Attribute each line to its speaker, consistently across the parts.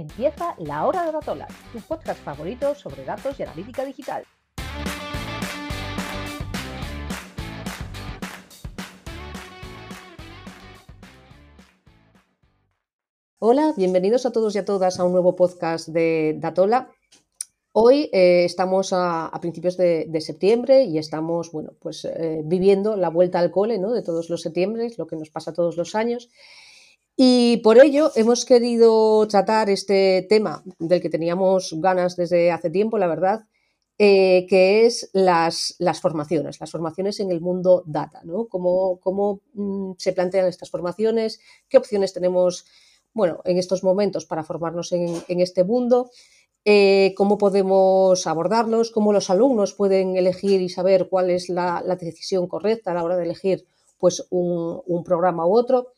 Speaker 1: Empieza La Hora de Datola, tu podcast favorito sobre datos y analítica digital. Hola, bienvenidos a todos y a todas a un nuevo podcast de Datola. Hoy eh, estamos a, principios de, septiembre y estamos, bueno, pues eh, viviendo la vuelta al cole, ¿no? De todos los septiembre, lo que nos pasa todos los años. Y por ello hemos querido tratar este tema del que teníamos ganas desde hace tiempo, la verdad, eh, que es las, las, formaciones, las formaciones en el mundo data, ¿no? Cómo, cómo mm, se plantean estas formaciones, qué opciones tenemos bueno, en estos momentos para formarnos en, este mundo, eh, cómo podemos abordarlos, cómo los alumnos pueden elegir y saber cuál es la, decisión correcta a la hora de elegir pues, un, programa u otro.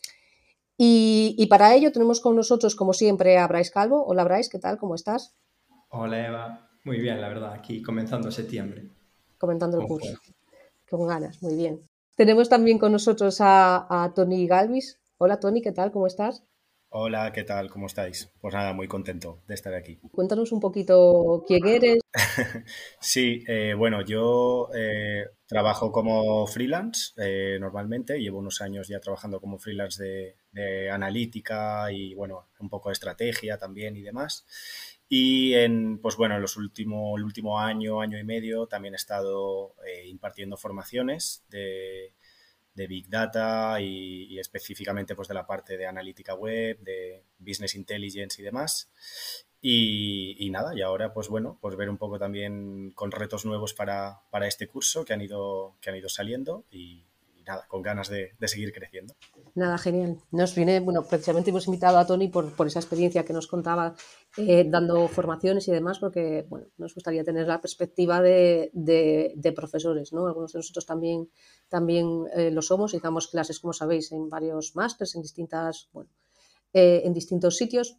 Speaker 1: Y, para ello tenemos con nosotros, como siempre, a Bryce Calvo. Hola Bryce, ¿qué tal? ¿Cómo estás?
Speaker 2: Hola Eva, muy bien, la verdad, aquí comenzando septiembre.
Speaker 1: Comenzando el curso. Con ganas, muy bien. Tenemos también con nosotros a, a Tony Galvis. Hola Tony, ¿qué tal? ¿Cómo estás?
Speaker 3: Hola, ¿qué tal? ¿Cómo estáis? Pues nada, muy contento de estar aquí.
Speaker 1: Cuéntanos un poquito quién eres.
Speaker 3: sí, eh, bueno, yo eh, trabajo como freelance eh, normalmente, llevo unos años ya trabajando como freelance de, analítica y bueno, un poco de estrategia también y demás. Y en, pues bueno, en los últimos, el último año, año y medio, también he estado impartiendo formaciones de de Big Data y, específicamente pues de la parte de analítica web, de Business Intelligence y demás. Y, nada, y ahora pues bueno, pues ver un poco también con retos nuevos para, para este curso que han ido, que han ido saliendo y, nada, con ganas de, seguir creciendo.
Speaker 1: Nada, genial. Nos viene, bueno, precisamente hemos invitado a Tony por, esa experiencia que nos contaba eh, dando formaciones y demás, porque bueno, nos gustaría tener la perspectiva de, de, profesores, ¿no? Algunos de nosotros también, también eh, lo somos y damos clases, como sabéis, en varios másters, en distintas, bueno, eh, en distintos sitios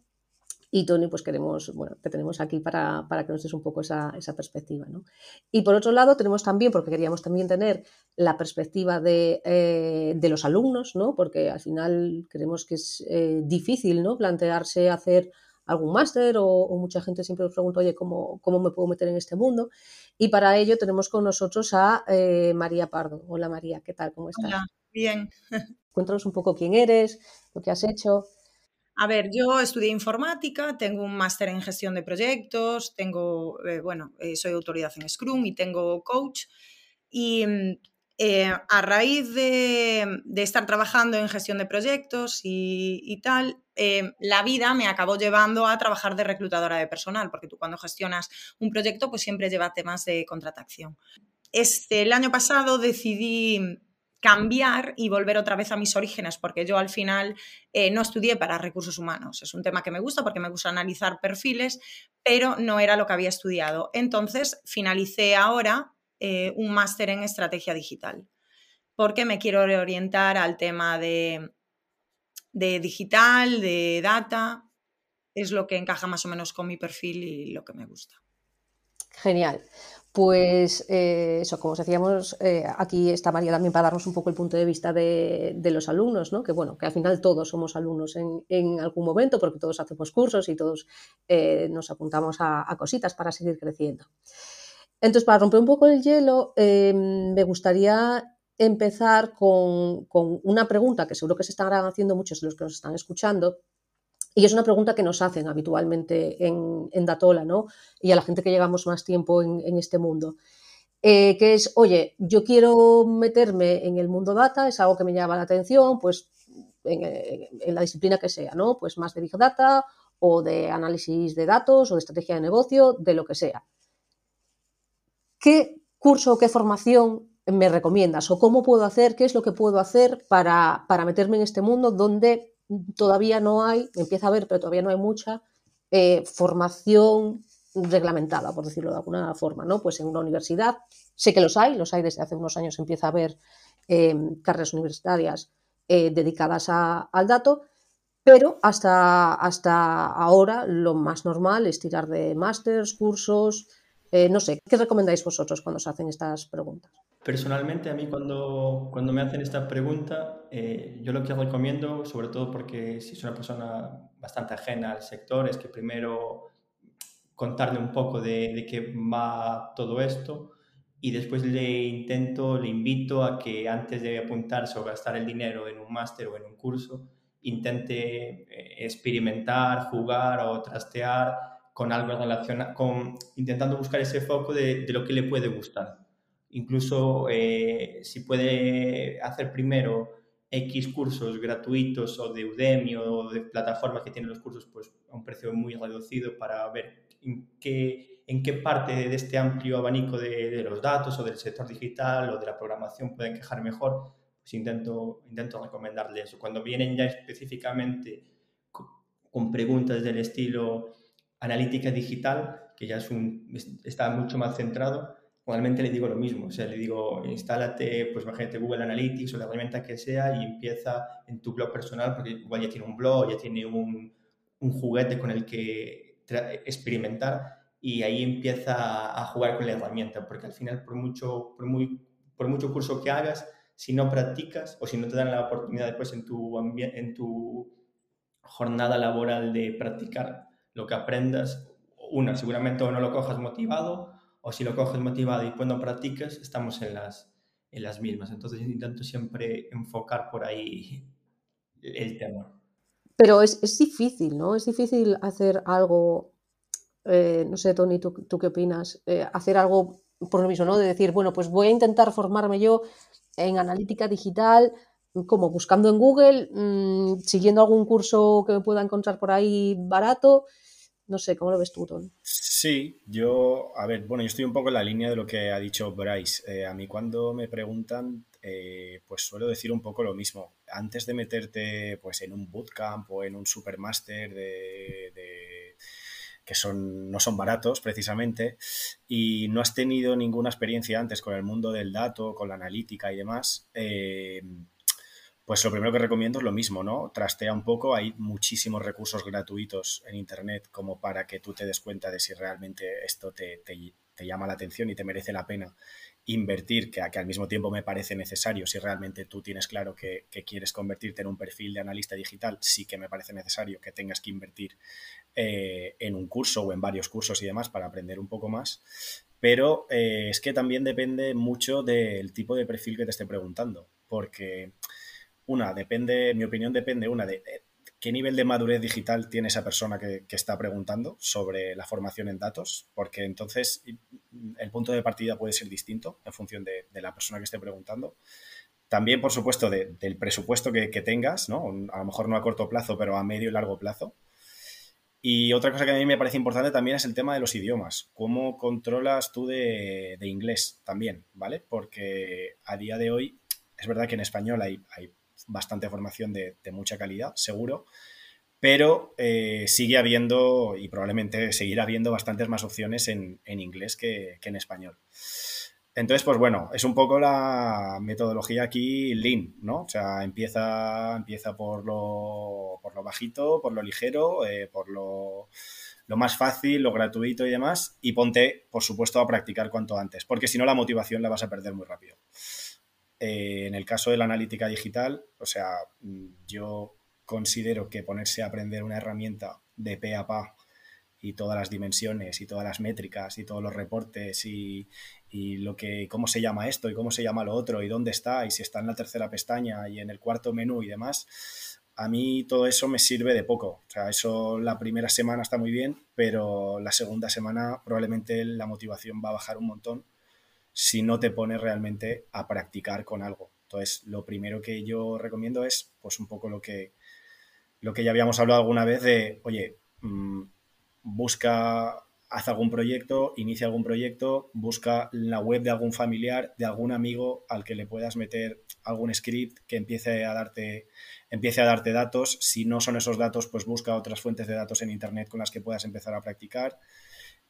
Speaker 1: y Tony, pues queremos, bueno, te tenemos aquí para, que nos des un poco esa, perspectiva. ¿no? Y por otro lado, tenemos también, porque queríamos también tener la perspectiva de, eh, los alumnos, ¿no? porque al final creemos que es eh, difícil ¿no? plantearse hacer algún máster o, mucha gente siempre nos pregunta, oye, ¿cómo, ¿cómo, me puedo meter en este mundo? Y para ello tenemos con nosotros a eh, María Pardo. Hola María, ¿qué tal? ¿Cómo estás?
Speaker 4: Hola, bien.
Speaker 1: Cuéntanos un poco quién eres, lo que has hecho.
Speaker 4: A ver, yo estudié informática, tengo un máster en gestión de proyectos, tengo, eh, bueno, eh, soy autoridad en Scrum y tengo coach. Y mm, eh, a raíz de, estar trabajando en gestión de proyectos y, tal, la vida me acabó llevando a trabajar de reclutadora de personal, porque tú cuando gestionas un proyecto, pues siempre lleva temas de contratación. Este, el año pasado decidí cambiar y volver otra vez a mis orígenes, porque yo al final eh, no estudié para recursos humanos. Es un tema que me gusta porque me gusta analizar perfiles, pero no era lo que había estudiado. Entonces, finalicé ahora eh, un máster en estrategia digital, porque me quiero reorientar al tema de, de digital, de data. Es lo que encaja más o menos con mi perfil y lo que me gusta.
Speaker 1: Genial. Pues eh, eso, como os decíamos, eh, aquí está María también para darnos un poco el punto de vista de, los alumnos, ¿no? que bueno, que al final todos somos alumnos en, algún momento, porque todos hacemos cursos y todos eh, nos apuntamos a, cositas para seguir creciendo. Entonces, para romper un poco el hielo, me gustaría empezar con, con, una pregunta que seguro que se están haciendo muchos de los que nos están escuchando, y es una pregunta que nos hacen habitualmente en, Datola, ¿no? Y a la gente que llegamos más tiempo en, este mundo. Eh, que es, oye, yo quiero meterme en el mundo data, es algo que me llama la atención, pues en, la disciplina que sea, ¿no? Pues más de Big Data o de análisis de datos o de estrategia de negocio, de lo que sea. ¿Qué curso o qué formación me recomiendas? ¿O cómo puedo hacer? ¿Qué es lo que puedo hacer para, para meterme en este mundo donde todavía no hay, empieza a haber, pero todavía no hay mucha eh, formación reglamentada, por decirlo de alguna forma, ¿no? Pues en una universidad, sé que los hay, los hay desde hace unos años, empieza a haber em, carreras universitarias eh, dedicadas al dato, pero hasta, hasta ahora lo más normal es tirar de másters, cursos, Eh, no sé, ¿qué recomendáis vosotros cuando os hacen estas preguntas?
Speaker 2: Personalmente, a mí cuando, cuando me hacen esta pregunta, eh, yo lo que recomiendo, sobre todo porque si es una persona bastante ajena al sector, es que primero contarle un poco de, de qué va todo esto y después le intento, le invito a que antes de apuntarse o gastar el dinero en un máster o en un curso, intente eh, experimentar, jugar o trastear con algo relacionado, con, intentando buscar ese foco de, de lo que le puede gustar. Incluso eh, si puede hacer primero X cursos gratuitos o de Udemy o de plataformas que tienen los cursos pues, a un precio muy reducido para ver en qué, en qué parte de este amplio abanico de, de los datos o del sector digital o de la programación pueden quejar mejor, pues intento, intento recomendarle eso. Cuando vienen ya específicamente con preguntas del estilo analítica digital, que ya es un, está mucho más centrado, realmente le digo lo mismo. O sea, le digo, instálate, pues imagínate Google Analytics o la herramienta que sea y empieza en tu blog personal, porque igual ya tiene un blog, ya tiene un, un juguete con el que experimentar y ahí empieza a jugar con la herramienta, porque al final, por mucho, por muy, por mucho curso que hagas, si no practicas o si no te dan la oportunidad después en tu, en tu jornada laboral de practicar lo que aprendas, una, seguramente o no lo cojas motivado, o si lo coges motivado y después no practicas, estamos en las, en las mismas. Entonces intento siempre enfocar por ahí el tema.
Speaker 1: Pero es, es difícil, ¿no? Es difícil hacer algo, eh, no sé, Tony, ¿tú, tú qué opinas? Eh, hacer algo por lo mismo, ¿no? De decir, bueno, pues voy a intentar formarme yo en analítica digital, como buscando en Google, mmm, siguiendo algún curso que me pueda encontrar por ahí barato. No sé, ¿cómo lo ves tú, Tony?
Speaker 3: Sí, yo, a ver, bueno, yo estoy un poco en la línea de lo que ha dicho Bryce. Eh, a mí cuando me preguntan, eh, pues suelo decir un poco lo mismo. Antes de meterte pues en un bootcamp o en un supermaster de, de que son, no son baratos precisamente, y no has tenido ninguna experiencia antes con el mundo del dato, con la analítica y demás, eh, pues lo primero que recomiendo es lo mismo, ¿no? Trastea un poco, hay muchísimos recursos gratuitos en Internet como para que tú te des cuenta de si realmente esto te, te, llama la atención y te merece la pena invertir, que, al mismo tiempo me parece necesario, si realmente tú tienes claro que, que, quieres convertirte en un perfil de analista digital, sí que me parece necesario que tengas que invertir eh, en un curso o en varios cursos y demás para aprender un poco más. Pero eh, es que también depende mucho del tipo de perfil que te esté preguntando, porque una, depende, mi opinión depende, una, de, de qué nivel de madurez digital tiene esa persona que, está preguntando sobre la formación en datos, porque entonces el punto de partida puede ser distinto en función de, la persona que esté preguntando. También, por supuesto, de, del presupuesto que, tengas, ¿no? A lo mejor no a corto plazo, pero a medio y largo plazo. Y otra cosa que a mí me parece importante también es el tema de los idiomas. ¿Cómo controlas tú de, de inglés también, ¿vale? Porque a día de hoy es verdad que en español hay bastante formación de, mucha calidad, seguro, pero eh, sigue habiendo y probablemente seguirá habiendo bastantes más opciones en, inglés que, que, en español. Entonces, pues bueno, es un poco la metodología aquí lean, ¿no? O sea, empieza, empieza por, lo, por lo bajito, por lo ligero, eh, por lo, lo más fácil, lo gratuito y demás, y ponte, por supuesto, a practicar cuanto antes, porque si no la motivación la vas a perder muy rápido. Eh, en el caso de la analítica digital, o sea, yo considero que ponerse a aprender una herramienta de pe a pa y todas las dimensiones y todas las métricas y todos los reportes y, y, lo que cómo se llama esto y cómo se llama lo otro y dónde está y si está en la tercera pestaña y en el cuarto menú y demás, a mí todo eso me sirve de poco. O sea, eso la primera semana está muy bien, pero la segunda semana probablemente la motivación va a bajar un montón si no te pones realmente a practicar con algo. Entonces, lo primero que yo recomiendo es, pues, un poco lo que, lo que ya habíamos hablado alguna vez de, oye, mmm, busca, haz algún proyecto, inicia algún proyecto, busca la web de algún familiar, de algún amigo al que le puedas meter algún script que empiece a darte, empiece a darte datos. Si no son esos datos, pues busca otras fuentes de datos en Internet con las que puedas empezar a practicar.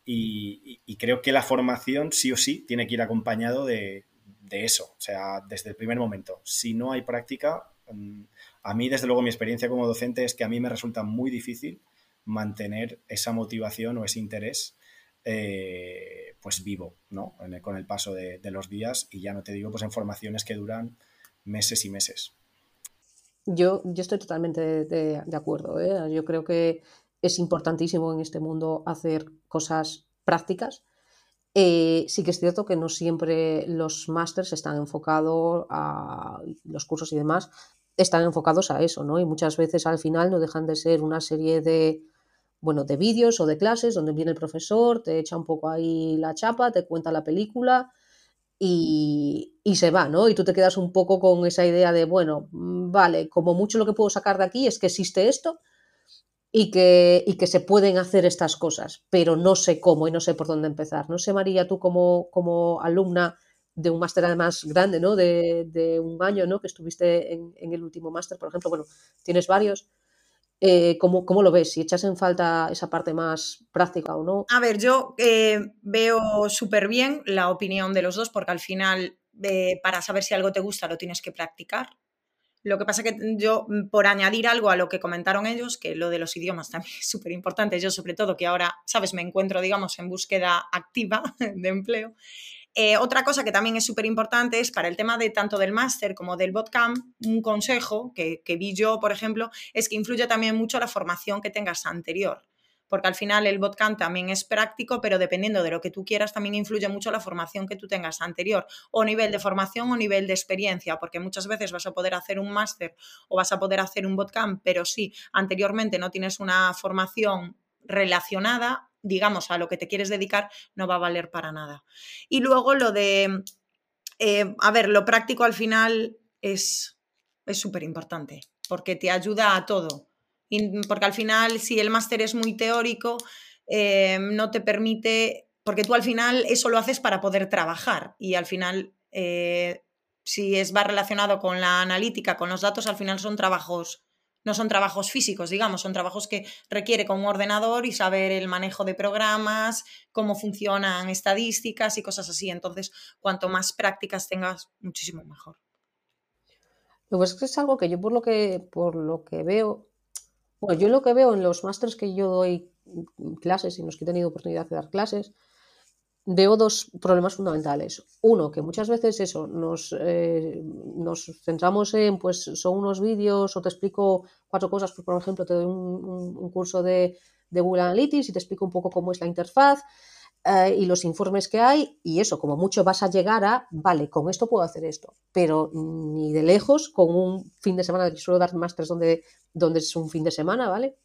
Speaker 3: Y, creo que la formación sí o sí tiene que ir acompañado de, de, eso, o sea, desde el primer momento. Si no hay práctica, mm, a mí desde luego mi experiencia como docente es que a mí me resulta muy difícil mantener esa motivación o ese interés eh, pues vivo, ¿no? con el paso de, los días y ya no te digo pues en formaciones que duran meses y meses.
Speaker 1: Yo, yo estoy totalmente de, acuerdo. ¿eh? Yo creo que es importantísimo en este mundo hacer cosas prácticas. Eh, sí que es cierto que no siempre los másters están enfocados a los cursos y demás, están enfocados a eso, ¿no? Y muchas veces al final no dejan de ser una serie de, bueno, de vídeos o de clases donde viene el profesor, te echa un poco ahí la chapa, te cuenta la película y, y, se va, ¿no? Y tú te quedas un poco con esa idea de, bueno, mm, vale, como mucho lo que puedo sacar de aquí es que existe esto y que, y que se pueden hacer estas cosas, pero no sé cómo y no sé por dónde empezar. No sé, María, tú como, como alumna de un máster además grande, ¿no? De, de, un año, ¿no? Que estuviste en, en el último máster, por ejemplo, bueno, tienes varios. Eh, ¿cómo, ¿cómo, lo ves? Si echas en falta esa parte más práctica o no.
Speaker 4: A ver, yo eh, veo súper bien la opinión de los dos porque al final eh, para saber si algo te gusta lo tienes que practicar. Lo que pasa que yo, por añadir algo a lo que comentaron ellos, que lo de los idiomas también es súper importante, yo sobre todo que ahora, sabes, me encuentro, digamos, en búsqueda activa de empleo, eh, otra cosa que también es súper importante es para el tema de tanto del máster como del botcamp, un consejo que, vi yo, por ejemplo, es que influye también mucho la formación que tengas anterior porque al final el botcamp también es práctico, pero dependiendo de lo que tú quieras, también influye mucho la formación que tú tengas anterior, o nivel de formación o nivel de experiencia, porque muchas veces vas a poder hacer un máster o vas a poder hacer un botcamp, pero si anteriormente no tienes una formación relacionada, digamos, a lo que te quieres dedicar, no va a valer para nada. Y luego lo de, eh, a ver, lo práctico al final es súper importante, porque te ayuda a todo. Porque al final, si el máster es muy teórico, eh, no te permite, porque tú al final eso lo haces para poder trabajar y al final... Eh, si es va relacionado con la analítica, con los datos, al final son trabajos no son trabajos físicos, digamos, son trabajos que requiere con un ordenador y saber el manejo de programas, cómo funcionan estadísticas y cosas así. Entonces, cuanto más prácticas tengas, muchísimo mejor.
Speaker 1: Lo que es algo que yo por lo que, por lo que veo, bueno, yo lo que veo en los másteres que yo doy clases y los que he tenido oportunidad de dar clases, veo dos problemas fundamentales. Uno, que muchas veces eso, nos, eh, nos centramos en, pues son unos vídeos o te explico cuatro cosas, pues, por ejemplo, te doy un, curso de, de, Google Analytics y te explico un poco cómo es la interfaz eh, y los informes que hay y eso, como mucho vas a llegar a, vale, con esto puedo hacer esto, pero ni de lejos, con un fin de semana, yo suelo dar másteres donde, donde es un fin de semana, ¿vale?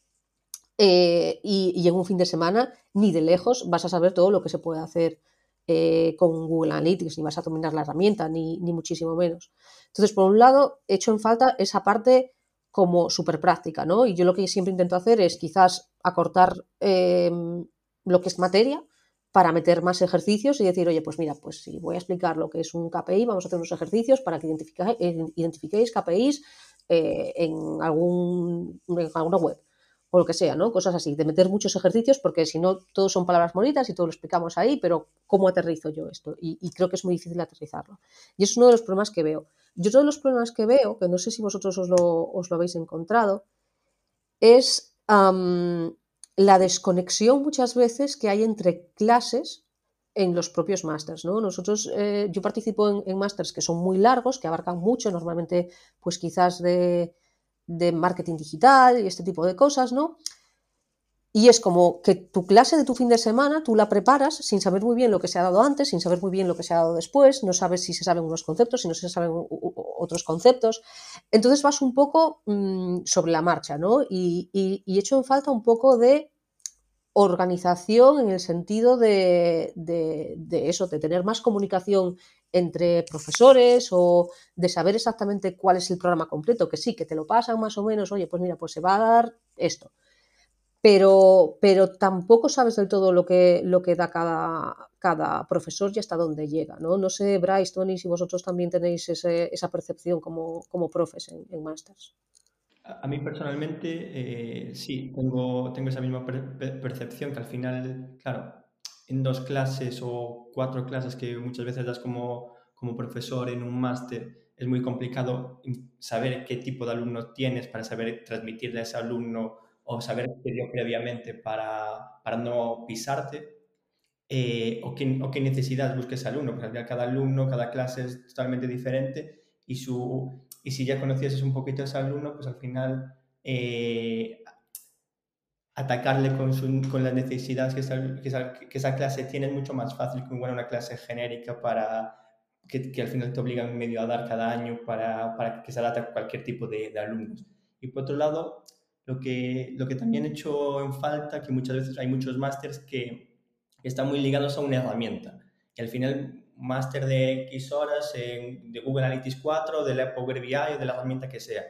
Speaker 1: Eh, y, en un fin de semana ni de lejos vas a saber todo lo que se puede hacer eh, con Google Analytics, ni vas a dominar la herramienta, ni, muchísimo menos. Entonces, por un lado, he hecho en falta esa parte como súper práctica, ¿no? Y yo lo que siempre intento hacer es quizás acortar em, lo que es materia para meter más ejercicios y decir, oye, pues mira, pues si voy a explicar lo que es un KPI, vamos a hacer unos ejercicios para que identifiquéis KPIs eh, en, algún, en alguna web o lo que sea, ¿no? Cosas así, de meter muchos ejercicios, porque si no, todos son palabras bonitas y todo lo explicamos ahí, pero ¿cómo aterrizo yo esto? Y, creo que es muy difícil aterrizarlo. Y es uno de los problemas que veo. Y otro de los problemas que veo, que no sé si vosotros os lo, habéis encontrado, es la desconexión muchas veces que hay entre clases en los propios másters, ¿no? Nosotros, eh, yo participo en, en másters que son muy largos, que abarcan mucho, normalmente, pues quizás de de marketing digital y este tipo de cosas, ¿no? Y es como que tu clase de tu fin de semana tú la preparas sin saber muy bien lo que se ha dado antes, sin saber muy bien lo que se ha dado después, no sabes si se saben unos conceptos, si no se saben otros conceptos. Entonces vas un poco mm, sobre la marcha, ¿no? Y, y, y echo en falta un poco de organización en el sentido de, eso, de tener más comunicación entre profesores o de saber exactamente cuál es el programa completo, que sí, que te lo pasan más o menos, oye, pues mira, pues se va a dar esto. Pero, pero tampoco sabes del todo lo que, lo que da cada, cada profesor y hasta dónde llega, ¿no? No sé, Bryce, Tony, si vosotros también tenéis esa percepción como, como profes en, en Masters.
Speaker 2: A mí personalmente eh, sí, tengo, tengo esa misma percepción que al final, claro, en dos clases o cuatro clases que muchas veces das como, como profesor en un máster, es muy complicado saber qué tipo de alumno tienes para saber transmitirle a ese alumno o saber qué dio previamente para, para no pisarte. eh, o, qué, o, qué, necesidad busca ese alumno, porque cada alumno, cada clase es totalmente diferente y, su, y si ya conocieses un poquito a ese alumno, pues al final eh, atacarle con, su, con, las necesidades que esa, que, esa, que esa, clase tiene es mucho más fácil que una clase genérica para que, que, al final te obligan medio a dar cada año para, para que se adapte a cualquier tipo de, de alumnos. Y por otro lado, lo que, lo que también he hecho en falta, que muchas veces hay muchos másters que están muy ligados a una herramienta. Y al final, máster de X horas en, de Google Analytics 4, de la Power BI o de la herramienta que sea.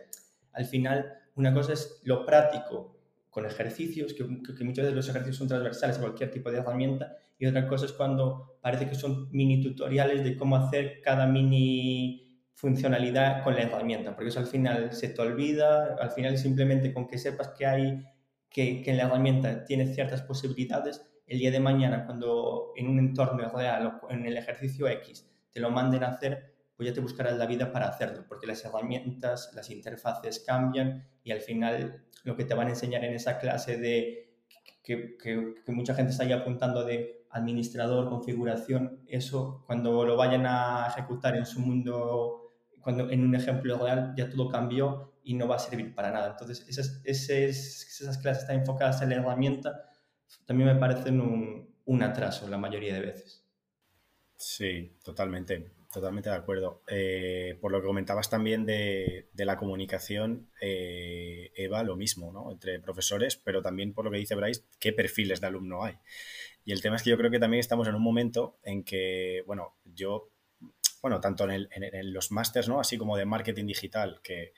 Speaker 2: Al final, una cosa es lo práctico con ejercicios, que, que, muchas veces los ejercicios son transversales a cualquier tipo de herramienta, y otra cosa es cuando parece que son mini tutoriales de cómo hacer cada mini funcionalidad con la herramienta, porque eso al final se te olvida, al final simplemente con que sepas que hay, que, que en la herramienta tienes ciertas posibilidades, el día de mañana cuando en un entorno real o en el ejercicio X te lo manden a hacer, pues ya te buscarás la vida para hacerlo, porque las herramientas, las interfaces cambian y al final lo que te van a enseñar en esa clase de que, que, que mucha gente está ahí apuntando de administrador, configuración, eso cuando lo vayan a ejecutar en su mundo cuando en un ejemplo real ya todo cambió y no va a servir para nada. Entonces, esas, esas, esas clases están enfocadas en la herramienta, también me parecen un, un atraso la mayoría de veces.
Speaker 3: Sí, totalmente, totalmente de acuerdo. Eh, por lo que comentabas también de, de la comunicación, eh, Eva, lo mismo, ¿no? Entre profesores, pero también por lo que dice Bryce, qué perfiles de alumno hay. Y el tema es que yo creo que también estamos en un momento en que, bueno, yo bueno, tanto en, los másters, ¿no? Así como de marketing digital, que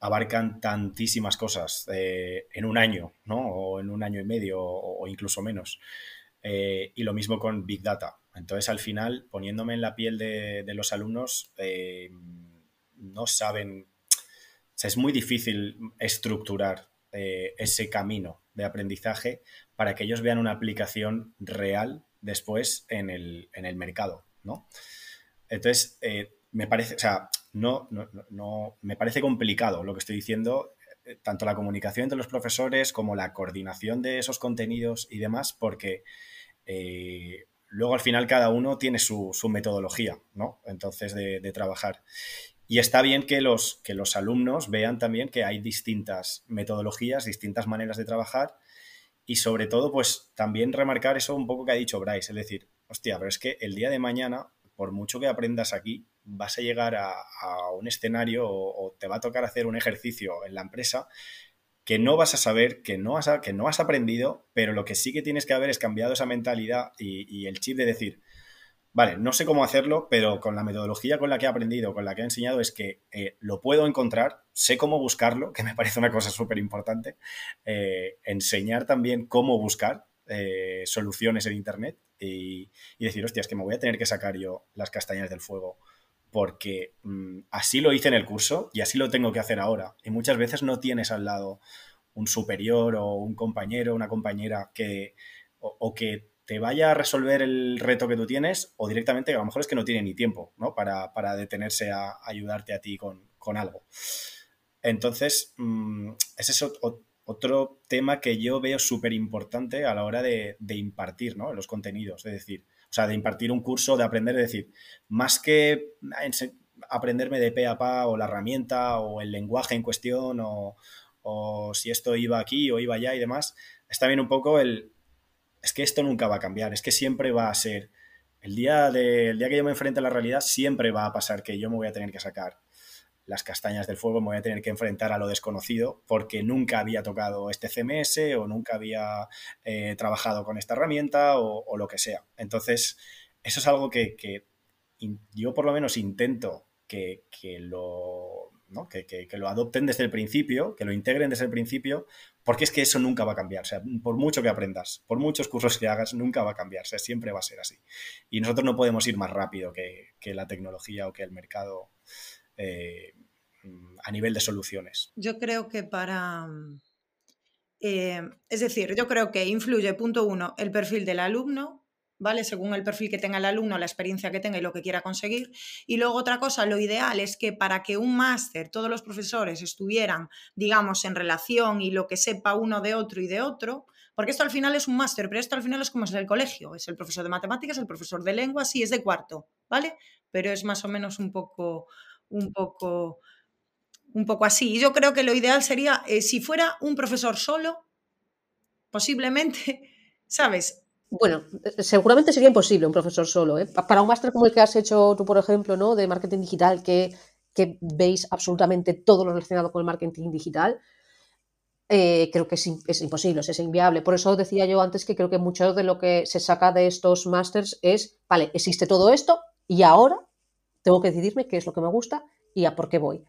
Speaker 3: abarcan tantísimas cosas eh, en un año, ¿no? O en un año y medio o, incluso menos. Eh, y lo mismo con Big Data. Entonces, al final, poniéndome en la piel de, los alumnos, eh, no saben, es muy difícil estructurar ese camino de aprendizaje para que ellos vean una aplicación real después en el mercado, ¿no? Entonces, eh, me parece, o sea, no, no, no, me parece complicado lo que estoy diciendo, eh, tanto la comunicación entre los profesores como la coordinación de esos contenidos y demás, porque eh, luego al final cada uno tiene su, su metodología, ¿no? Entonces, de, de, trabajar. Y está bien que los, que los alumnos vean también que hay distintas metodologías, distintas maneras de trabajar y sobre todo, pues también remarcar eso un poco que ha dicho Bryce, es decir, hostia, pero es que el día de mañana por mucho que aprendas aquí, vas a llegar a, un escenario o, te va a tocar hacer un ejercicio en la empresa que no vas a saber, que no has, que no has aprendido, pero lo que sí que tienes que haber es cambiado esa mentalidad y, y el chip de decir, vale, no sé cómo hacerlo, pero con la metodología con la que he aprendido, con la que he enseñado, es que eh, lo puedo encontrar, sé cómo buscarlo, que me parece una cosa súper importante, eh, enseñar también cómo buscar eh, soluciones en Internet y, decir, hostia, es que me voy a tener que sacar yo las castañas del fuego porque mmm, así lo hice en el curso y así lo tengo que hacer ahora. Y muchas veces no tienes al lado un superior o un compañero, una compañera que o, que te vaya a resolver el reto que tú tienes o directamente a lo mejor es que no tiene ni tiempo ¿no? para, para detenerse a, ayudarte a ti con, con algo. Entonces, ese es otro, otro tema que yo veo súper importante a la hora de, impartir ¿no? los contenidos. Es decir, o sea, de impartir un curso, de aprender, es decir, más que aprenderme de pe a pa o la herramienta o el lenguaje en cuestión o, o si esto iba aquí o iba allá y demás, está bien un poco el, es que esto nunca va a cambiar, es que siempre va a ser, el día, de, el día que yo me enfrente a la realidad, siempre va a pasar que yo me voy a tener que sacar las castañas del fuego, me voy a tener que enfrentar a lo desconocido porque nunca había tocado este CMS o nunca había eh, trabajado con esta herramienta o, lo que sea. Entonces, eso es algo que, yo por lo menos intento que, que lo, ¿no? que, que, lo adopten desde el principio, que lo integren desde el principio, porque es que eso nunca va a cambiar. Sea, por mucho que aprendas, por muchos cursos que hagas, nunca va a cambiar. Sea, siempre va a ser así. Y nosotros no podemos ir más rápido que, que la tecnología o que el mercado eh, a nivel de soluciones.
Speaker 4: Yo creo que para... Eh, es decir, yo creo que influye, punto uno, el perfil del alumno, ¿vale? Según el perfil que tenga el alumno, la experiencia que tenga y lo que quiera conseguir. Y luego otra cosa, lo ideal es que para que un máster, todos los profesores estuvieran, digamos, en relación y lo que sepa uno de otro y de otro, Porque esto al final es un máster, pero esto al final es como es el colegio. Es el profesor de matemáticas, el profesor de lengua, sí, es de cuarto, ¿vale? Pero es más o menos un poco, un poco, un poco así. Y yo creo que lo ideal sería, eh, si fuera un profesor solo, posiblemente, ¿sabes?
Speaker 1: Bueno, eh, seguramente sería imposible un profesor solo. ¿eh? Para un máster como el que has hecho tú, por ejemplo, ¿no? de marketing digital, que, que veis absolutamente todo lo relacionado con el marketing digital, creo que es, es, imposible, es inviable. Por eso decía yo antes que creo que mucho de lo que se saca de estos másters es, vale, existe todo esto y ahora tengo que decidirme qué es lo que me gusta y a por qué voy.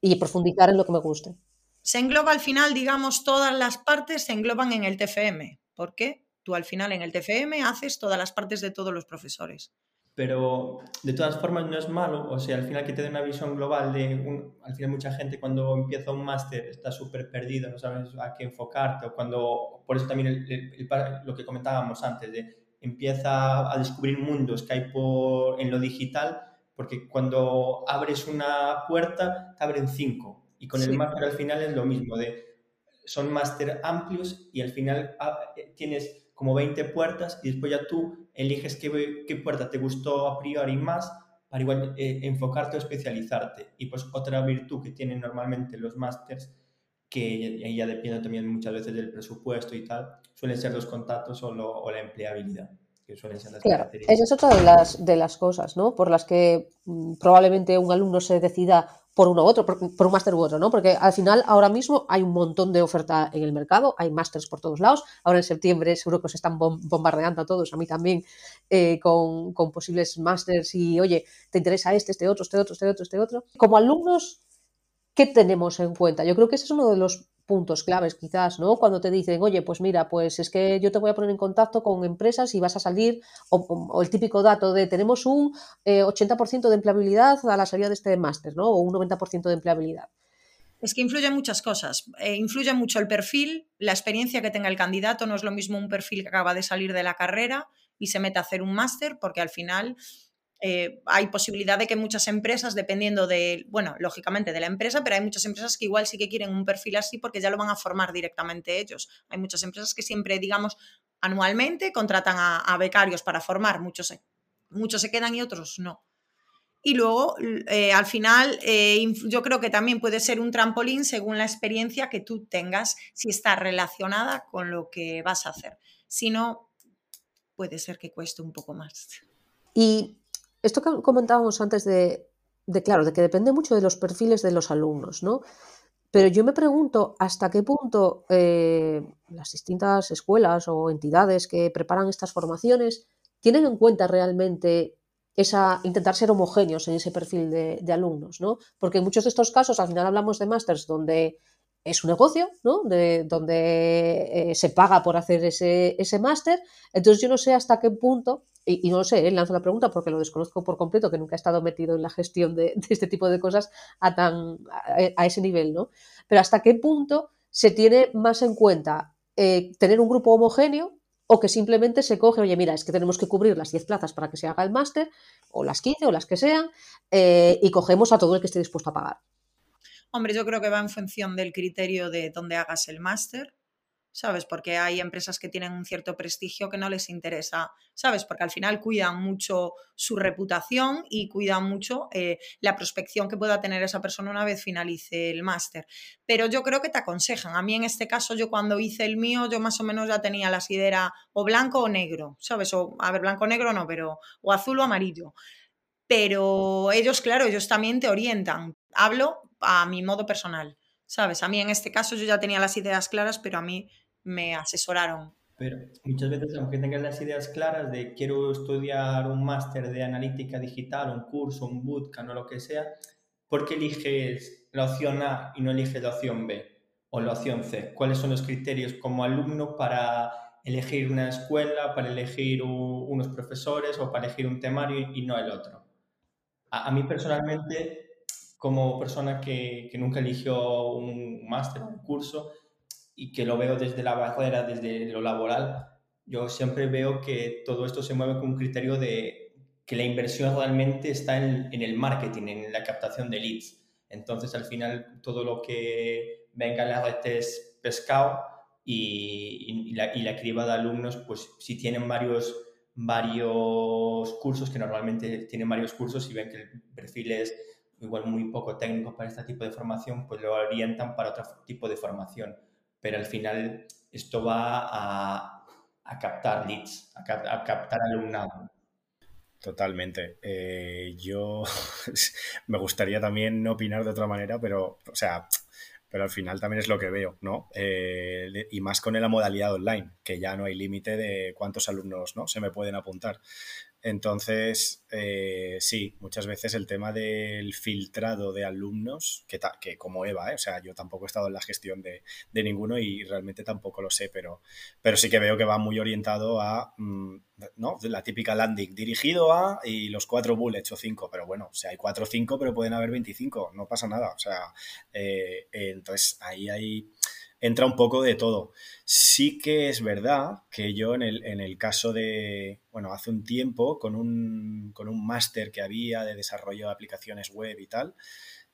Speaker 1: Y profundizar en lo que me guste.
Speaker 4: Se engloba al final, digamos, todas las partes se engloban en el TFM. ¿Por qué? Tú al final en el TFM haces todas las partes de todos los profesores.
Speaker 2: Pero de todas formas no es malo, o sea, al final que te dé una visión global de, un, al final mucha gente cuando empieza un máster está súper perdido, no sabes a qué enfocarte, o cuando, por eso también el, el, lo que comentábamos antes, de empieza a descubrir mundos que hay por, en lo digital, porque cuando abres una puerta te abren cinco, y con sí. el máster al final es lo mismo, de son máster amplios y al final ah, tienes como 20 puertas y después ya tú eliges qué, qué puerta te gustó a priori más para igual eh, enfocarte o especializarte. Y pues otra virtud que tienen normalmente los másters, que ya depende también muchas veces del presupuesto y tal, suelen ser los contactos o, lo, o la empleabilidad. Que suelen ser las
Speaker 1: claro, esa es otra de las, de las cosas, ¿no? Por las que mmm, probablemente un alumno se decida por uno u otro, por, por, un máster u otro, ¿no? Porque al final ahora mismo hay un montón de oferta en el mercado, hay másters por todos lados, ahora en septiembre seguro que os están bombardeando a todos, a mí también, eh, con, con, posibles másters y, oye, ¿te interesa este, este otro, este otro, este otro, este otro? Como alumnos, ¿qué tenemos en cuenta? Yo creo que ese es uno de los puntos claves quizás, ¿no? Cuando te dicen, oye, pues mira, pues es que yo te voy a poner en contacto con empresas y vas a salir, o, el típico dato de tenemos un eh, 80% de empleabilidad a la salida de este máster, ¿no? O un 90% de empleabilidad.
Speaker 4: Es que influyen muchas cosas. Eh, influye mucho el perfil, la experiencia que tenga el candidato. No es lo mismo un perfil que acaba de salir de la carrera y se mete a hacer un máster, porque al final eh, hay posibilidad de que muchas empresas, dependiendo de, bueno, lógicamente de la empresa, pero hay muchas empresas que igual sí que quieren un perfil así porque ya lo van a formar directamente ellos. Hay muchas empresas que siempre, digamos, anualmente contratan a, becarios para formar, muchos se, muchos se quedan y otros no. Y luego, eh, al final, eh, yo creo que también puede ser un trampolín según la experiencia que tú tengas, si está relacionada con lo que vas a hacer. Si no, puede ser que cueste un poco más.
Speaker 1: Y esto que comentábamos antes de, claro, de que depende mucho de los perfiles de los alumnos, ¿no? Pero yo me pregunto hasta qué punto eh, las distintas escuelas o entidades que preparan estas formaciones tienen en cuenta realmente esa, intentar ser homogéneos en ese perfil de, de, alumnos, ¿no? Porque en muchos de estos casos al final hablamos de másters donde es un negocio, ¿no? De, donde eh, se paga por hacer ese, ese máster. Entonces yo no sé hasta qué punto, y, no lo sé, ¿eh? lanzo la pregunta porque lo desconozco por completo, que nunca he estado metido en la gestión de, de este tipo de cosas a, tan, a, a, ese nivel, ¿no? Pero hasta qué punto se tiene más en cuenta eh, tener un grupo homogéneo o que simplemente se coge, oye, mira, es que tenemos que cubrir las 10 plazas para que se haga el máster, o las 15 o las que sean, eh, y cogemos a todo el que esté dispuesto a pagar.
Speaker 4: Hombre, yo creo que va en función del criterio de dónde hagas el máster, ¿sabes? Porque hay empresas que tienen un cierto prestigio que no les interesa, ¿sabes? Porque al final cuidan mucho su reputación y cuidan mucho eh, la prospección que pueda tener esa persona una vez finalice el máster. Pero yo creo que te aconsejan. A mí en este caso, yo cuando hice el mío, yo más o menos ya tenía la sidera o blanco o negro, ¿sabes? O, a ver, blanco o negro no, pero o azul o amarillo. Pero ellos, claro, ellos también te orientan. Hablo a mi modo personal, ¿sabes? A mí en este caso yo ya tenía las ideas claras, pero a mí me asesoraron.
Speaker 2: Pero muchas veces, aunque tengas las ideas claras de quiero estudiar un máster de analítica digital, un curso, un bootcamp o lo que sea, ¿por qué eliges la opción A y no eliges la opción B o la opción C? ¿Cuáles son los criterios como alumno para elegir una escuela, para elegir unos profesores o para elegir un temario y no el otro? A, a mí personalmente como persona que, que nunca eligió un máster, un curso, y que lo veo desde la barrera, desde lo laboral, yo siempre veo que todo esto se mueve con un criterio de que la inversión realmente está en, en el marketing, en la captación de leads. Entonces, al final, todo lo que venga en las redes pescado, y, la, y, la, criba de alumnos, pues si tienen varios, varios cursos, que normalmente tienen varios cursos y ven que el perfil es igual muy poco técnico para este tipo de formación, pues lo orientan para otro tipo de formación. Pero al final esto va a, a captar leads, a, a captar alumnado.
Speaker 3: Totalmente. Eh, yo me gustaría también no opinar de otra manera, pero, o sea, pero al final también es lo que veo, ¿no? Eh, y más con la modalidad online, que ya no hay límite de cuántos alumnos, ¿no? Se me pueden apuntar. Entonces, eh, sí, muchas veces el tema del filtrado de alumnos, que, que como Eva, ¿eh? o sea, yo tampoco he estado en la gestión de, ninguno y realmente tampoco lo sé, pero, pero sí que veo que va muy orientado a, mm, ¿no? La típica landing, dirigido a y los cuatro bullets o cinco, pero bueno, o sea, hay cuatro o cinco, pero pueden haber 25, no pasa nada, o sea, eh, entonces ahí hay entra un poco de todo. Sí que es verdad que yo en el, en el caso de, bueno, hace un tiempo con un, con un máster que había de desarrollo de aplicaciones web y tal,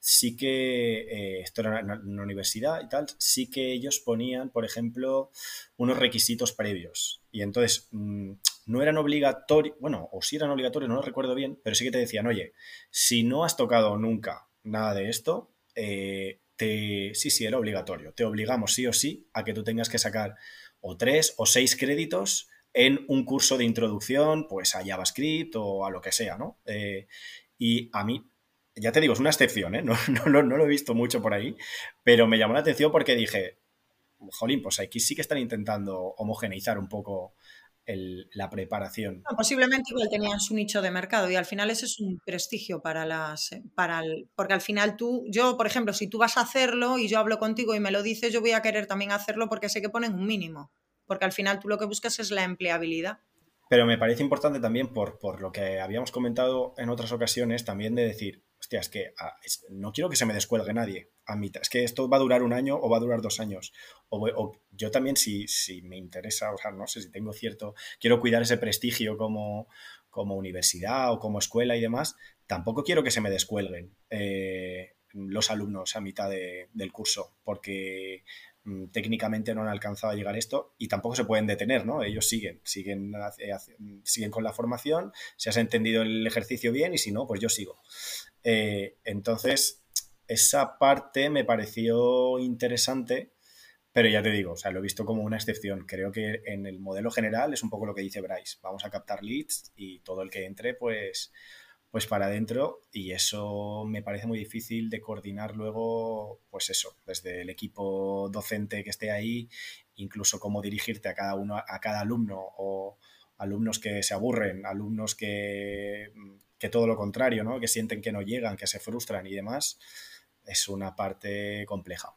Speaker 3: sí que, eh, esto era una, una, universidad y tal, sí que ellos ponían, por ejemplo, unos requisitos previos. Y entonces mm, no eran obligatorios, bueno, o sí eran obligatorios, no lo recuerdo bien, pero sí que te decían, oye, si no has tocado nunca nada de esto, eh, sí, sí, era obligatorio. Te obligamos sí o sí a que tú tengas que sacar o tres o seis créditos en un curso de introducción, pues a JavaScript o a lo que sea, ¿no? Eh, y a mí, ya te digo, es una excepción, ¿eh? No, no, no, lo he visto mucho por ahí, pero me llamó la atención porque dije, jolín, pues aquí sí que están intentando homogeneizar un poco la preparación.
Speaker 4: posiblemente igual tenían su nicho de mercado y al final ese es un prestigio para las, para porque al final tú, yo por ejemplo, si tú vas a hacerlo y yo hablo contigo y me lo dices, yo voy a querer también hacerlo porque sé que ponen un mínimo, porque al final tú lo que buscas es la empleabilidad.
Speaker 3: Pero me parece importante también por, por lo que habíamos comentado en otras ocasiones, también de decir, hostia, es que ah, no quiero que se me descuelgue nadie a mitad. Es que esto va a durar un año o va a durar dos años. O, yo también, si, si, me interesa, o sea, no sé si tengo cierto, quiero cuidar ese prestigio como, como universidad o como escuela y demás, tampoco quiero que se me descuelguen eh, los alumnos a mitad del curso, porque mm, técnicamente no han alcanzado a llegar a esto y tampoco se pueden detener, ¿no? Ellos siguen, siguen, siguen con la formación, si has entendido el ejercicio bien y si no, pues yo sigo. Eh, entonces, esa parte me pareció interesante, pero ya te digo, o sea, lo he visto como una excepción. Creo que en el modelo general es un poco lo que dice Bryce. Vamos a captar leads y todo el que entre, pues, pues para adentro. Y eso me parece muy difícil de coordinar luego, pues eso, desde el equipo docente que esté ahí, incluso cómo dirigirte a cada uno, a cada alumno o alumnos que se aburren, alumnos que que todo lo contrario, ¿no? Que sienten que no llegan, que se frustran y demás, es una parte compleja.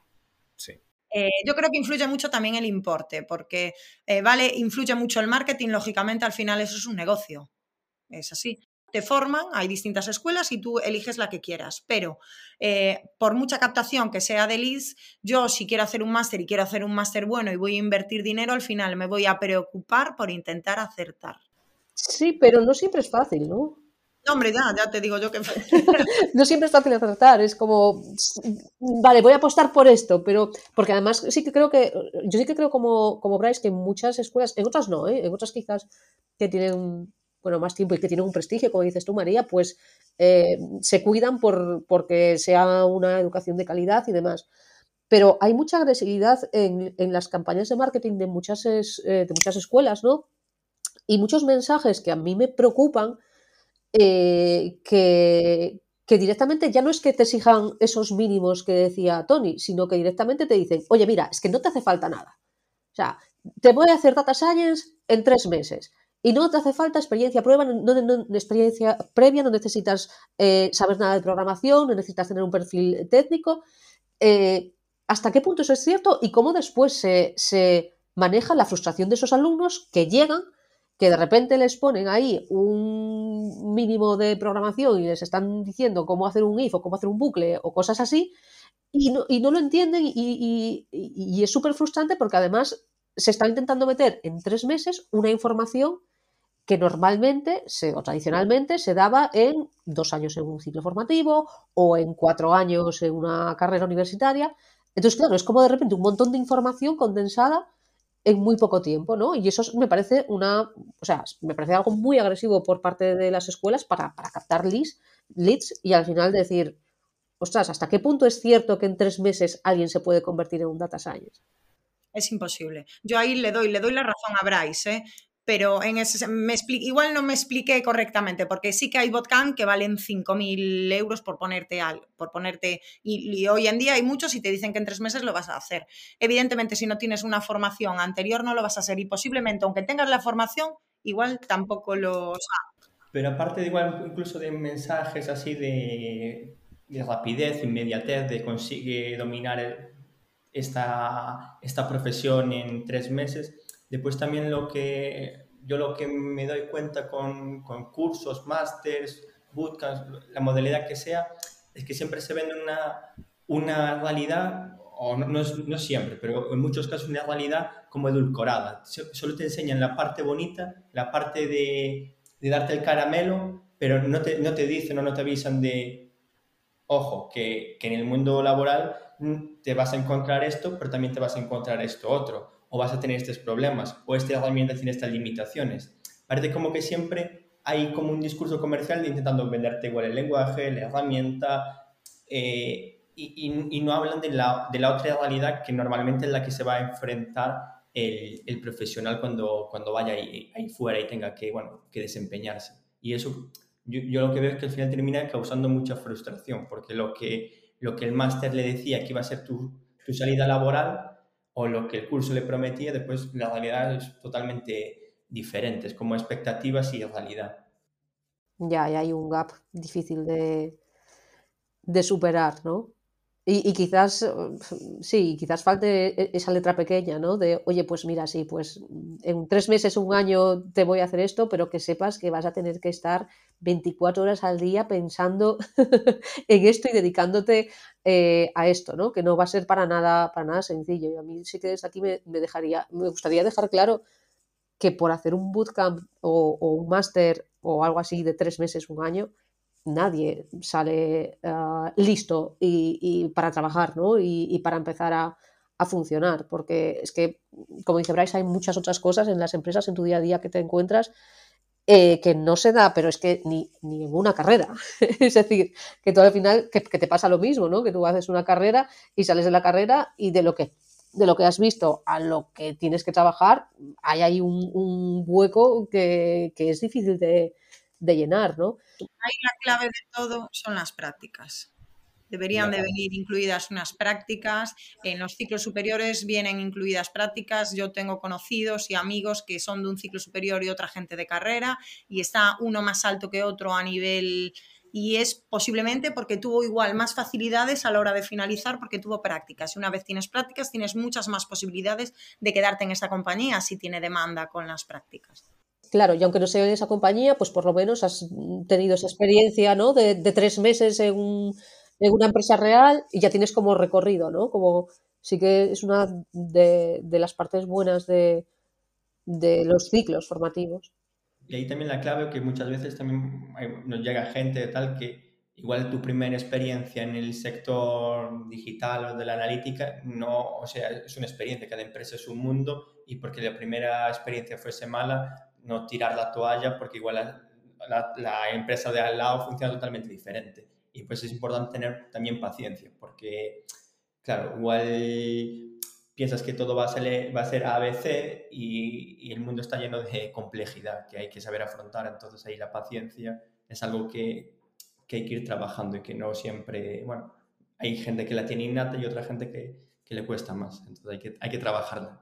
Speaker 3: Sí.
Speaker 4: Eh, yo creo que influye mucho también el importe, porque, eh, vale, influye mucho el marketing, lógicamente al final eso es un negocio, es así. Te forman, hay distintas escuelas y tú eliges la que quieras, pero eh, por mucha captación que sea de leads, yo si quiero hacer un máster y quiero hacer un máster bueno y voy a invertir dinero, al final me voy a preocupar por intentar acertar.
Speaker 1: Sí, pero no siempre es fácil, ¿no?
Speaker 4: No, hombre, ya, ya te digo yo que...
Speaker 1: no siempre es fácil acertar, es como, vale, voy a apostar por esto, pero porque además sí que creo que, yo sí que creo como, como Bryce que en muchas escuelas, en otras no, ¿eh? en otras quizás que tienen, bueno, más tiempo y que tienen un prestigio, como dices tú, María, pues eh, se cuidan por porque sea una educación de calidad y demás. Pero hay mucha agresividad en, las campañas de marketing de muchas, eh, de muchas escuelas, ¿no? Y muchos mensajes que a mí me preocupan eh, que, directamente ya no es que te exijan esos mínimos que decía Tony, sino que directamente te dicen, oye, mira, es que no te hace falta nada. O sea, te voy a hacer data science en tres meses y no te hace falta experiencia prueba, no, experiencia previa, no necesitas eh, saber nada de programación, no necesitas tener un perfil técnico. Eh, ¿Hasta qué punto eso es cierto y cómo después se, se maneja la frustración de esos alumnos que llegan que de repente les ponen ahí un mínimo de programación y les están diciendo cómo hacer un if o cómo hacer un bucle o cosas así, y no, y no lo entienden y, es súper frustrante porque además se está intentando meter en tres meses una información que normalmente se, o tradicionalmente se daba en dos años en un ciclo formativo o en cuatro años en una carrera universitaria. Entonces, claro, es como de repente un montón de información condensada en muy poco tiempo, ¿no? Y eso me parece una, o sea, me parece algo muy agresivo por parte de las escuelas para, para captar leads, leads y al final decir, ostras, ¿hasta qué punto es cierto que en tres meses alguien se puede convertir en un data science?
Speaker 4: Es imposible. Yo ahí le doy, le doy la razón a Bryce, ¿eh? Pero en ese, me igual no me expliqué correctamente, porque sí que hay botcamp que valen 5.000 euros por ponerte algo, por ponerte, y, hoy en día hay muchos y te dicen que en tres meses lo vas a hacer. Evidentemente, si no tienes una formación anterior, no lo vas a hacer, y posiblemente, aunque tengas la formación, igual tampoco lo...
Speaker 2: Pero aparte de igual, incluso de mensajes así de, de rapidez, inmediatez, de consigue dominar esta, esta profesión en tres meses, Después también lo que yo lo que me doy cuenta con, con cursos, másters, bootcamps, la modalidad que sea, es que siempre se vende una, una realidad, o no, no, siempre, pero en muchos casos una realidad como edulcorada. Solo te enseñan la parte bonita, la parte de, de darte el caramelo, pero no te, no te dicen o no te avisan de, ojo, que, que en el mundo laboral mm, te vas a encontrar esto, pero también te vas a encontrar esto otro o vas a tener estos problemas, o esta herramienta tiene estas limitaciones. Parece como que siempre hay como un discurso comercial de intentando venderte igual el lenguaje, la herramienta, eh, y, no hablan de la, otra realidad que normalmente es la que se va a enfrentar el, profesional cuando, cuando vaya ahí, ahí, fuera y tenga que, bueno, que desempeñarse. Y eso yo, yo, lo que veo es que al final termina causando mucha frustración, porque lo que, lo que el máster le decía que iba a ser tu, tu salida laboral, o lo que el curso le prometía, después la realidad es totalmente diferente, es como expectativas y realidad.
Speaker 1: Ya, y hay un gap difícil de, de superar, ¿no? Y, quizás, sí, quizás falte e, esa letra pequeña, ¿no? De, oye, pues mira, sí, pues en tres meses, un año te voy a hacer esto, pero que sepas que vas a tener que estar 24 horas al día pensando en esto y dedicándote eh, a esto, ¿no? Que no va a ser para nada, para nada sencillo. Y a mí sí que desde aquí me, dejaría, me gustaría dejar claro que por hacer un bootcamp o, o un máster o algo así de tres meses, un año, nadie sale uh, listo y, para trabajar ¿no? y, para empezar a, funcionar, porque es que, como dice Bryce, hay muchas otras cosas en las empresas, en tu día a día que te encuentras, eh, que no se da, pero es que ni, ni en una carrera. es decir, que tú al final, que, que, te pasa lo mismo, ¿no? que tú haces una carrera y sales de la carrera y de lo que de lo que has visto a lo que tienes que trabajar, hay ahí un, un hueco que, que es difícil de, de llenar, ¿no?
Speaker 4: Ahí la clave de todo son las prácticas. Deberían de venir incluidas unas prácticas. En los ciclos superiores vienen incluidas prácticas. Yo tengo conocidos y amigos que son de un ciclo superior y otra gente de carrera y está uno más alto que otro a nivel y es posiblemente porque tuvo igual más facilidades a la hora de finalizar porque tuvo prácticas. Y una vez tienes prácticas, tienes muchas más posibilidades de quedarte en esa compañía si tiene demanda con las prácticas.
Speaker 1: Claro, y aunque no sea en esa compañía, pues por lo menos has tenido esa experiencia, ¿no? De, de tres meses en, un, en, una empresa real y ya tienes como recorrido, ¿no? Como sí que es una de, de las partes buenas de, de, los ciclos formativos.
Speaker 2: Y ahí también la clave que muchas veces también nos llega gente tal que igual tu primera experiencia en el sector digital o de la analítica no, o sea, es una experiencia, cada empresa es un mundo y porque la primera experiencia fuese mala, no tirar la toalla porque igual la, empresa de al lado funciona totalmente diferente. Y pues es importante tener también paciencia porque, claro, igual piensas que todo va a ser, va a ser ABC y, y, el mundo está lleno de complejidad que hay que saber afrontar. Entonces ahí la paciencia es algo que, que hay que ir trabajando y que no siempre, bueno, hay gente que la tiene innata y otra gente que, que le cuesta más. Entonces hay que, hay que trabajarla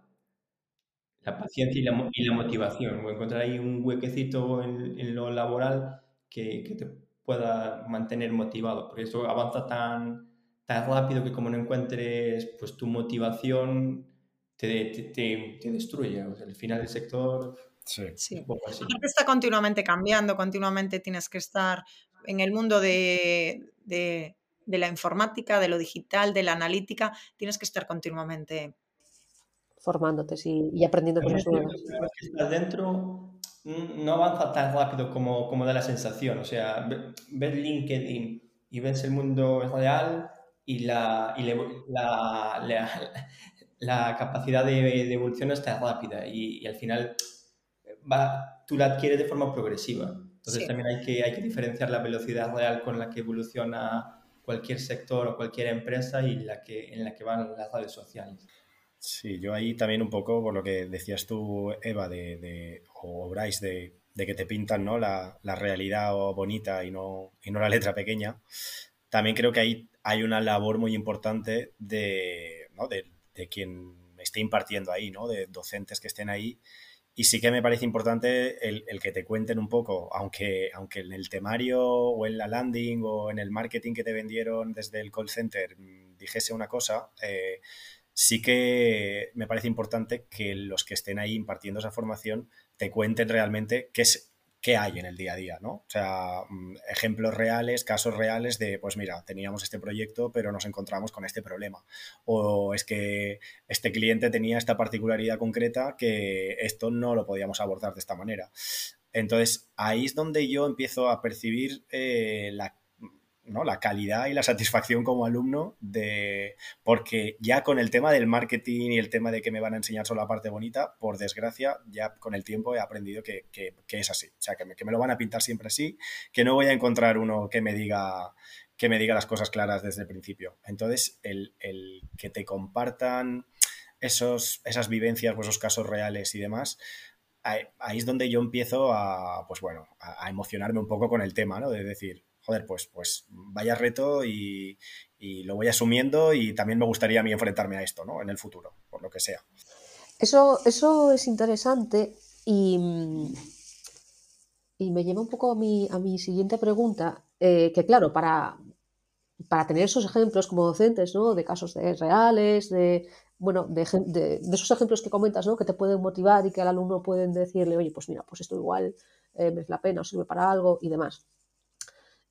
Speaker 2: la paciencia y la, y la motivación, o encontrar ahí un huequecito en, en lo laboral que, que, te pueda mantener motivado, porque eso avanza tan, tan rápido que como no encuentres pues tu motivación te, te, te, destruye. O sea, al final del sector...
Speaker 4: Sí. sí. está continuamente cambiando, continuamente tienes que estar en el mundo de, de, de la informática, de lo digital, de la analítica, tienes que estar continuamente
Speaker 1: formándote sí, y aprendiendo cosas nuevas.
Speaker 2: que estás dentro no avanza tan rápido como, como da la sensación. O sea, ves LinkedIn y ves el mundo real y la, y le, la, la, la capacidad de, evolución está rápida y, al final va, tú la adquieres de forma progresiva. Entonces también hay que, hay que diferenciar la velocidad real con la que evoluciona cualquier sector o cualquier empresa y la que, en la que van las redes sociales.
Speaker 3: Sí, yo ahí también un poco por lo que decías tú, Eva, de, de o Bryce, de, de, que te pintan ¿no? la, la realidad bonita y no, y no la letra pequeña, también creo que ahí hay una labor muy importante de, ¿no? de, de quien esté impartiendo ahí, ¿no? de docentes que estén ahí y sí que me parece importante el, que te cuenten un poco, aunque, aunque en el temario o en la landing o en el marketing que te vendieron desde el call center mm, dijese una cosa, eh, sí que me parece importante que los que estén ahí impartiendo esa formación te cuenten realmente qué es qué hay en el día a día, ¿no? O sea, mm, ejemplos reales, casos reales de, pues mira, teníamos este proyecto, pero nos encontramos con este problema. O es que este cliente tenía esta particularidad concreta que esto no lo podíamos abordar de esta manera. Entonces, ahí es donde yo empiezo a percibir eh, la la calidad y la satisfacción como alumno de porque ya con el tema del marketing y el tema de que me van a enseñar solo la parte bonita, por desgracia, ya con el tiempo he aprendido que, es así. O sea, que me, que me, lo van a pintar siempre así, que no voy a encontrar uno que me diga que me diga las cosas claras desde el principio. Entonces, el, que te compartan esos, esas vivencias esos casos reales y demás, ahí, es donde yo empiezo a, pues bueno, a emocionarme un poco con el tema, ¿no? De decir, joder, pues, pues vaya reto y, lo voy asumiendo y también me gustaría a mí enfrentarme a esto, ¿no? En el futuro, por lo que sea.
Speaker 1: Eso, eso es interesante y, y me lleva un poco a mi, a mi siguiente pregunta, eh, que claro, para, para tener esos ejemplos como docentes, ¿no? De casos reales, de, bueno, de, esos ejemplos que comentas, ¿no? Que te pueden motivar y que al alumno pueden decirle, oye, pues mira, pues esto igual eh, merece la pena o sirve para algo y demás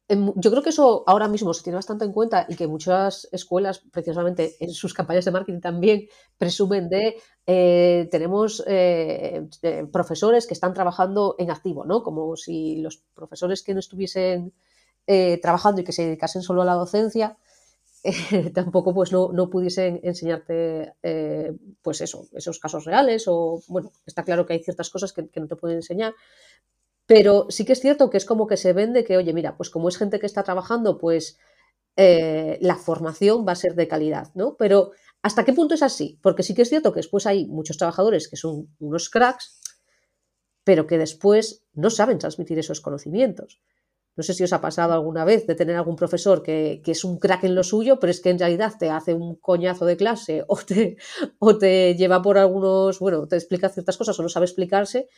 Speaker 1: yo creo que eso ahora mismo se tiene bastante en cuenta y que muchas escuelas, precisamente en sus campañas de marketing también, presumen de eh, tenemos eh, eh, profesores que están trabajando en activo, ¿no? Como si los profesores que no estuviesen trabajando y que se dedicasen solo a la docencia, tampoco pues no, no pudiesen enseñarte pues eso, esos casos reales o bueno, está claro que hay ciertas cosas que no te pueden enseñar, pero sí que es cierto que es como que se vende que, oye, mira, pues como es gente que está trabajando, pues eh, la formación va a ser de calidad, ¿no? Pero ¿hasta qué punto es así? Porque sí que es cierto que después hay muchos trabajadores que son unos cracks, pero que después no saben transmitir esos conocimientos. No sé si os ha pasado alguna vez de tener algún profesor que, es un crack en lo suyo, pero es que en realidad te hace un coñazo de clase o te, o te lleva por algunos, bueno, te explica ciertas cosas o no sabe explicarse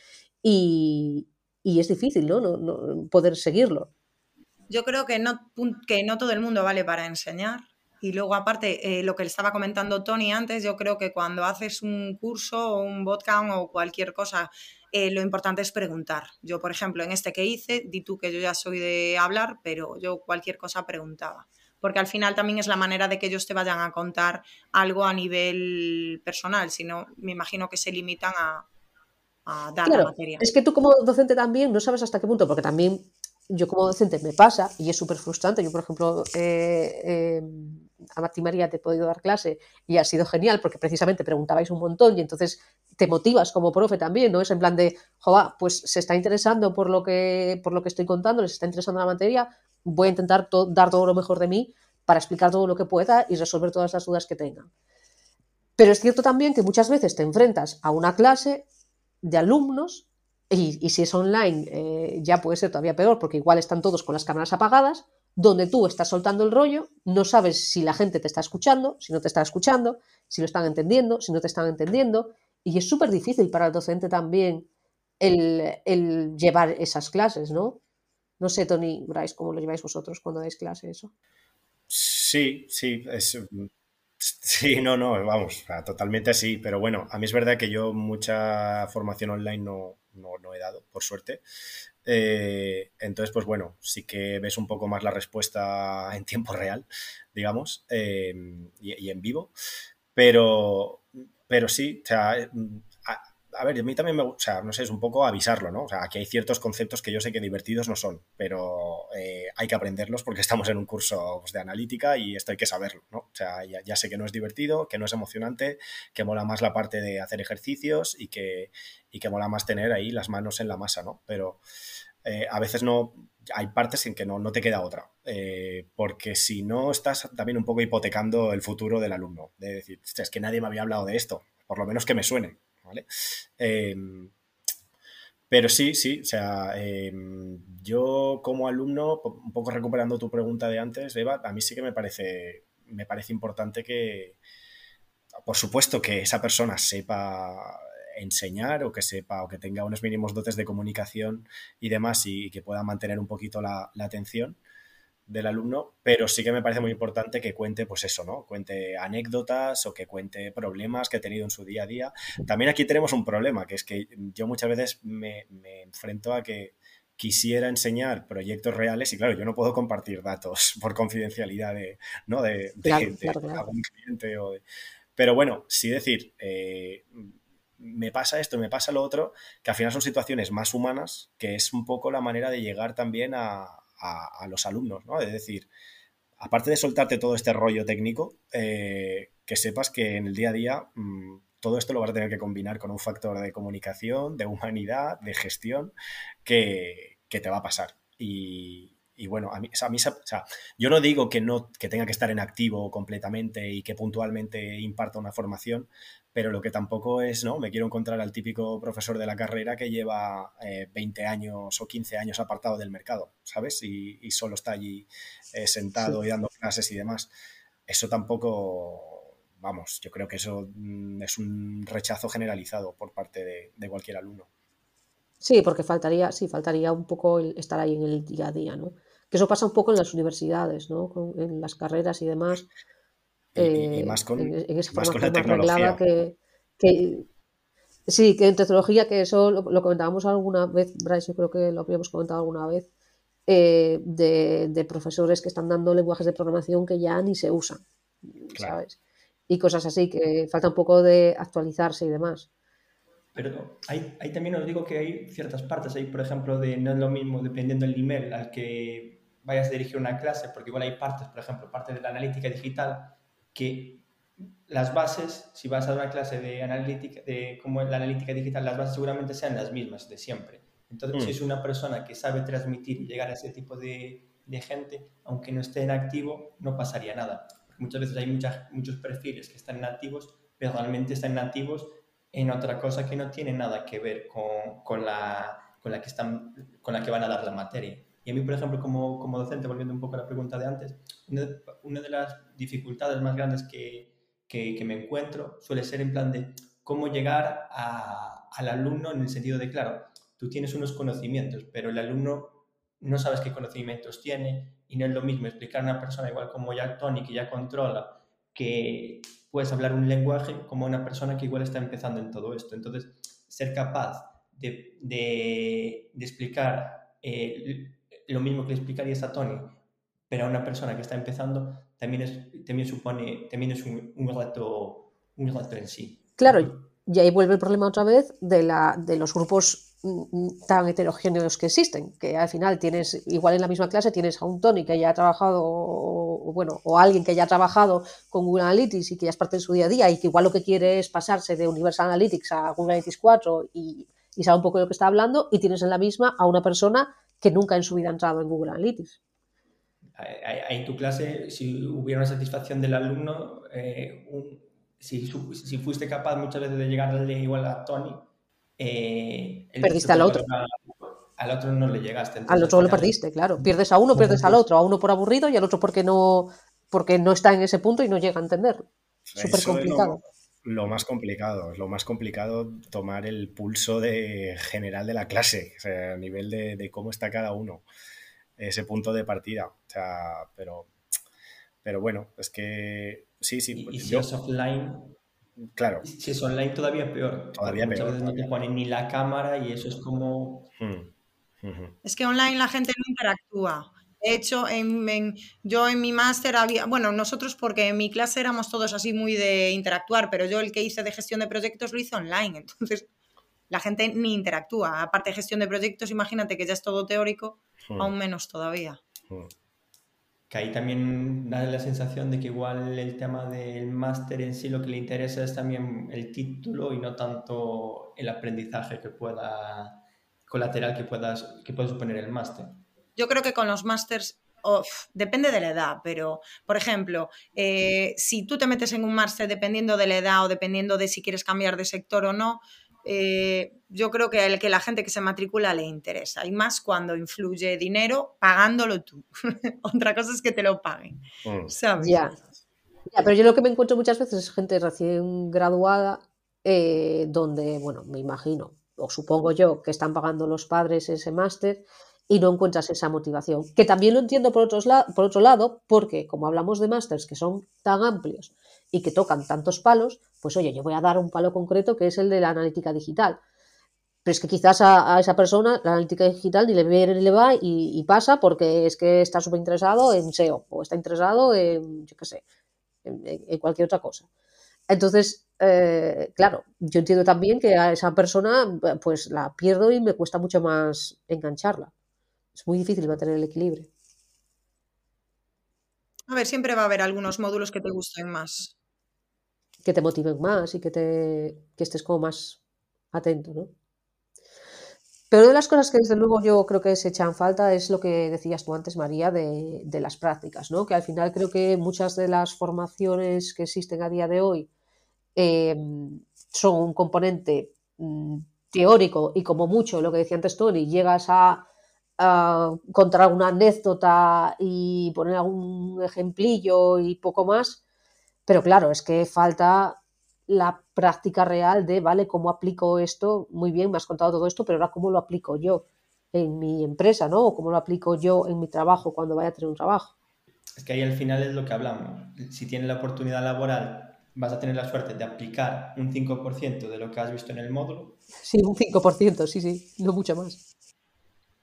Speaker 1: y, y es difícil ¿no? No, poder seguirlo.
Speaker 4: Yo creo que no, que no todo el mundo vale para enseñar. Y luego, aparte, eh, lo que le estaba comentando Tony antes, yo creo que cuando haces un curso o un bootcamp o cualquier cosa, eh, lo importante es preguntar. Yo, por ejemplo, en este que hice, di tú que yo ya soy de hablar, pero yo cualquier cosa preguntaba. Porque al final también es la manera de que ellos te vayan a contar algo a nivel personal, si no, me imagino que se limitan a,
Speaker 1: claro, Es que tú como docente también no sabes hasta qué punto, porque también yo como docente me pasa y es súper frustrante. Yo, por ejemplo, eh, a Martí María te he podido dar clase y ha sido genial porque precisamente preguntabais un montón y entonces te motivas como profe también, ¿no? Es en plan de, joder, pues se está interesando por lo que, por lo que estoy contando, les está interesando la materia, voy a intentar dar todo lo mejor de mí para explicar todo lo que pueda y resolver todas las dudas que tengan. Pero es cierto también que muchas veces te enfrentas a una clase de alumnos, y, si es online eh, ya puede ser todavía peor porque igual están todos con las cámaras apagadas, donde tú estás soltando el rollo, no sabes si la gente te está escuchando, si no te está escuchando, si lo están entendiendo, si no te están entendiendo, y es súper difícil para el docente también el, llevar esas clases, ¿no? No sé, Tony, Bryce, ¿cómo lo lleváis vosotros cuando dais clase eso?
Speaker 3: Sí, sí, es, Sí, no, no, vamos, totalmente sí, pero bueno, a mí es verdad que yo mucha formación online no, no, he dado, por suerte. Eh, entonces, pues bueno, sí que ves un poco más la respuesta en tiempo real, digamos, eh, y, en vivo, pero, pero sí, o sea, a, ver, a mí también me gusta, o sea, no sé, es un poco avisarlo, ¿no? O sea, aquí hay ciertos conceptos que yo sé que divertidos no son, pero eh, hay que aprenderlos porque estamos en un curso pues, de analítica y esto hay que saberlo, ¿no? O sea, ya, sé que no es divertido, que no es emocionante, que mola más la parte de hacer ejercicios y que, y que mola más tener ahí las manos en la masa, ¿no? Pero eh, a veces no, hay partes en que no, no te queda otra, eh, porque si no estás también un poco hipotecando el futuro del alumno, de decir, es que nadie me había hablado de esto, por lo menos que me suene, ¿vale? Em, pero sí, sí, o sea, em, yo como alumno, un poco recuperando tu pregunta de antes, Eva, a mí sí que me parece, me parece importante que, por supuesto, que esa persona sepa enseñar o que sepa o que tenga unos mínimos dotes de comunicación y demás y, que pueda mantener un poquito la, atención del alumno, pero sí que me parece muy importante que cuente, pues eso, ¿no? Cuente anécdotas o que cuente problemas que ha tenido en su día a día. También aquí tenemos un problema, que es que yo muchas veces me, enfrento a que quisiera enseñar proyectos reales y claro, yo no puedo compartir datos por confidencialidad de, ¿no? de, algún cliente o Pero bueno, sí decir, eh, me pasa esto, me pasa lo otro, que al final son situaciones más humanas, que es un poco la manera de llegar también a, los alumnos, ¿no? Es decir, aparte de soltarte todo este rollo técnico, eh, que sepas que en el día a día mm, todo esto lo vas a tener que combinar con un factor de comunicación, de humanidad, de gestión, que, te va a pasar. Bueno, a mí, a mí o sea, yo no digo que, no, que tenga que estar en activo completamente y que puntualmente imparta una formación, pero lo que tampoco es, ¿no? Me quiero encontrar al típico profesor de la carrera que lleva 20 eh, años o 15 años apartado del mercado, ¿sabes? Y, solo está allí eh, sentado y dando clases y demás. Eso tampoco, vamos, yo creo que eso mm, es un rechazo generalizado por parte de, cualquier alumno.
Speaker 1: Sí, porque faltaría, sí, faltaría un poco estar ahí en el día a día, ¿no? Que eso pasa un poco en las universidades, ¿no? en las carreras y demás
Speaker 3: y, más con, la tecnología.
Speaker 1: Que, sí, que en tecnología, que eso lo, comentábamos alguna vez, Bryce, yo creo que lo habíamos comentado alguna vez, eh, de, profesores que están dando lenguajes de programación que ya ni se usan, ¿sabes? Y cosas así, que falta un poco de actualizarse y demás.
Speaker 2: Pero ahí, ahí, también os digo que hay ciertas partes ahí, por ejemplo, de no es lo mismo dependiendo del nivel al que vayas a dirigir una clase, porque igual hay partes, por ejemplo, parte de la analítica digital que las bases, si vas a una clase de analítica, de como la analítica digital, las bases seguramente sean las mismas de siempre. Entonces, si mm. es una persona que sabe transmitir y llegar a ese tipo de, de gente, aunque no esté en activo, no pasaría nada. Porque muchas veces hay muchas, muchos perfiles que están nativos, pero realmente están nativos en otra cosa que no tiene nada que ver con, con, la, con, la, que están, con la que van a dar la materia. Y a mí, por ejemplo, como, como docente, volviendo un poco a la pregunta de antes, una de, las dificultades más grandes que, que, me encuentro suele ser en plan de cómo llegar a, al alumno en el sentido de, claro, tú tienes unos conocimientos, pero el alumno no sabes qué conocimientos tiene y no es lo mismo explicar a una persona igual como ya Tony, que ya controla, que puedes hablar un lenguaje, como una persona que igual está empezando en todo esto. Entonces, ser capaz de, de, de explicar eh, lo mismo que le explicarías a Tony, pero a una persona que está empezando, también, es, también supone, también es un, un, reto, un en sí.
Speaker 1: Claro, y ahí vuelve el problema otra vez de, la, de los grupos mm, mm, tan heterogéneos que existen, que al final tienes, igual en la misma clase tienes a un Tony que ya ha trabajado, o, bueno, o alguien que ya ha trabajado con Google Analytics y que ya es parte de su día a día y que igual lo que quiere es pasarse de Universal Analytics a Google Analytics 4 y, y sabe un poco de lo que está hablando, y tienes en la misma a una persona que nunca en su vida ha entrado en Google Analytics.
Speaker 2: En tu clase, si hubiera una satisfacción del alumno, eh, si, si, fuiste capaz muchas veces de llegarle igual a Tony,
Speaker 1: eh, perdiste al otro.
Speaker 2: al otro no le llegaste.
Speaker 1: al otro lo perdiste, claro. Pierdes a uno, pierdes al otro. A uno por aburrido y al otro porque no, porque no está en ese punto y no llega a entender. Súper complicado
Speaker 3: lo más complicado, es lo más complicado tomar el pulso de general de la clase, o sea, a nivel de, cómo está cada uno, ese punto de partida. O sea, pero, pero bueno, es que sí, sí.
Speaker 2: Y, pues si es offline,
Speaker 3: claro.
Speaker 2: Si es online todavía peor.
Speaker 3: Todavía
Speaker 2: muchas
Speaker 3: peor.
Speaker 2: veces no te ponen ni la cámara y eso es como... Hmm,
Speaker 4: es que online la gente no interactúa. De hecho, en, yo en mi máster había, bueno, nosotros porque en mi clase éramos todos así muy de interactuar, pero yo el que hice de gestión de proyectos lo hice online, entonces la gente ni interactúa. Aparte de gestión de proyectos, imagínate que ya es todo teórico,
Speaker 3: Hmm.
Speaker 4: aún menos todavía.
Speaker 3: Mm.
Speaker 2: Que ahí también da la sensación de que igual el tema del máster en sí lo que le interesa es también el título y no tanto el aprendizaje que pueda, colateral que, puedas, que pueda suponer el máster.
Speaker 4: Yo creo que con los másters depende de la edad, pero por ejemplo, eh, si tú te metes en un máster dependiendo de la edad o dependiendo de si quieres cambiar de sector o no, eh, yo creo que el que la gente que se matricula le interesa y más cuando influye dinero pagándolo tú. Otra cosa es que te lo paguen,
Speaker 3: Mm.
Speaker 4: ¿sabes?
Speaker 1: Ya. Ya, pero yo lo que me encuentro muchas veces es gente recién graduada, eh, donde, bueno, me imagino, o supongo yo, que están pagando los padres ese máster y no encuentras esa motivación. Que también lo entiendo por, otros por otro lado, porque como hablamos de másters que son tan amplios y que tocan tantos palos, pues oye, yo voy a dar un palo concreto que es el de la analítica digital. Pero es que quizás a, esa persona la analítica digital ni le viene ni le va y, pasa porque es que está súper interesado en SEO o está interesado en, yo qué sé, en, cualquier otra cosa. Entonces, eh, claro, yo entiendo también que a esa persona pues la pierdo y me cuesta mucho más engancharla. Es muy difícil mantener el equilibrio.
Speaker 4: A ver, siempre va a haber algunos módulos que te gusten más.
Speaker 1: que te motiven más y que, te, que estés como más atento, ¿no? Pero una de las cosas que desde luego yo creo que se echan falta es lo que decías tú antes, María, de, de las prácticas, ¿no? Que al final creo que muchas de las formaciones que existen a día de hoy eh, son un componente mm, teórico y como mucho, lo que decía antes Tony, llegas a, contar una anécdota y poner algún ejemplillo y poco más, pero claro, es que falta la práctica real de, vale, ¿cómo aplico esto? Muy bien, me has contado todo esto, pero ahora ¿cómo lo aplico yo en mi empresa, ¿no? O cómo lo aplico yo en mi trabajo cuando vaya a tener un trabajo.
Speaker 2: Es que ahí al final es lo que hablamos. Si tienes la oportunidad laboral, vas a tener la suerte de aplicar un 5% de lo que has visto en el módulo
Speaker 1: Sí, un 5%, sí, sí, no mucho más.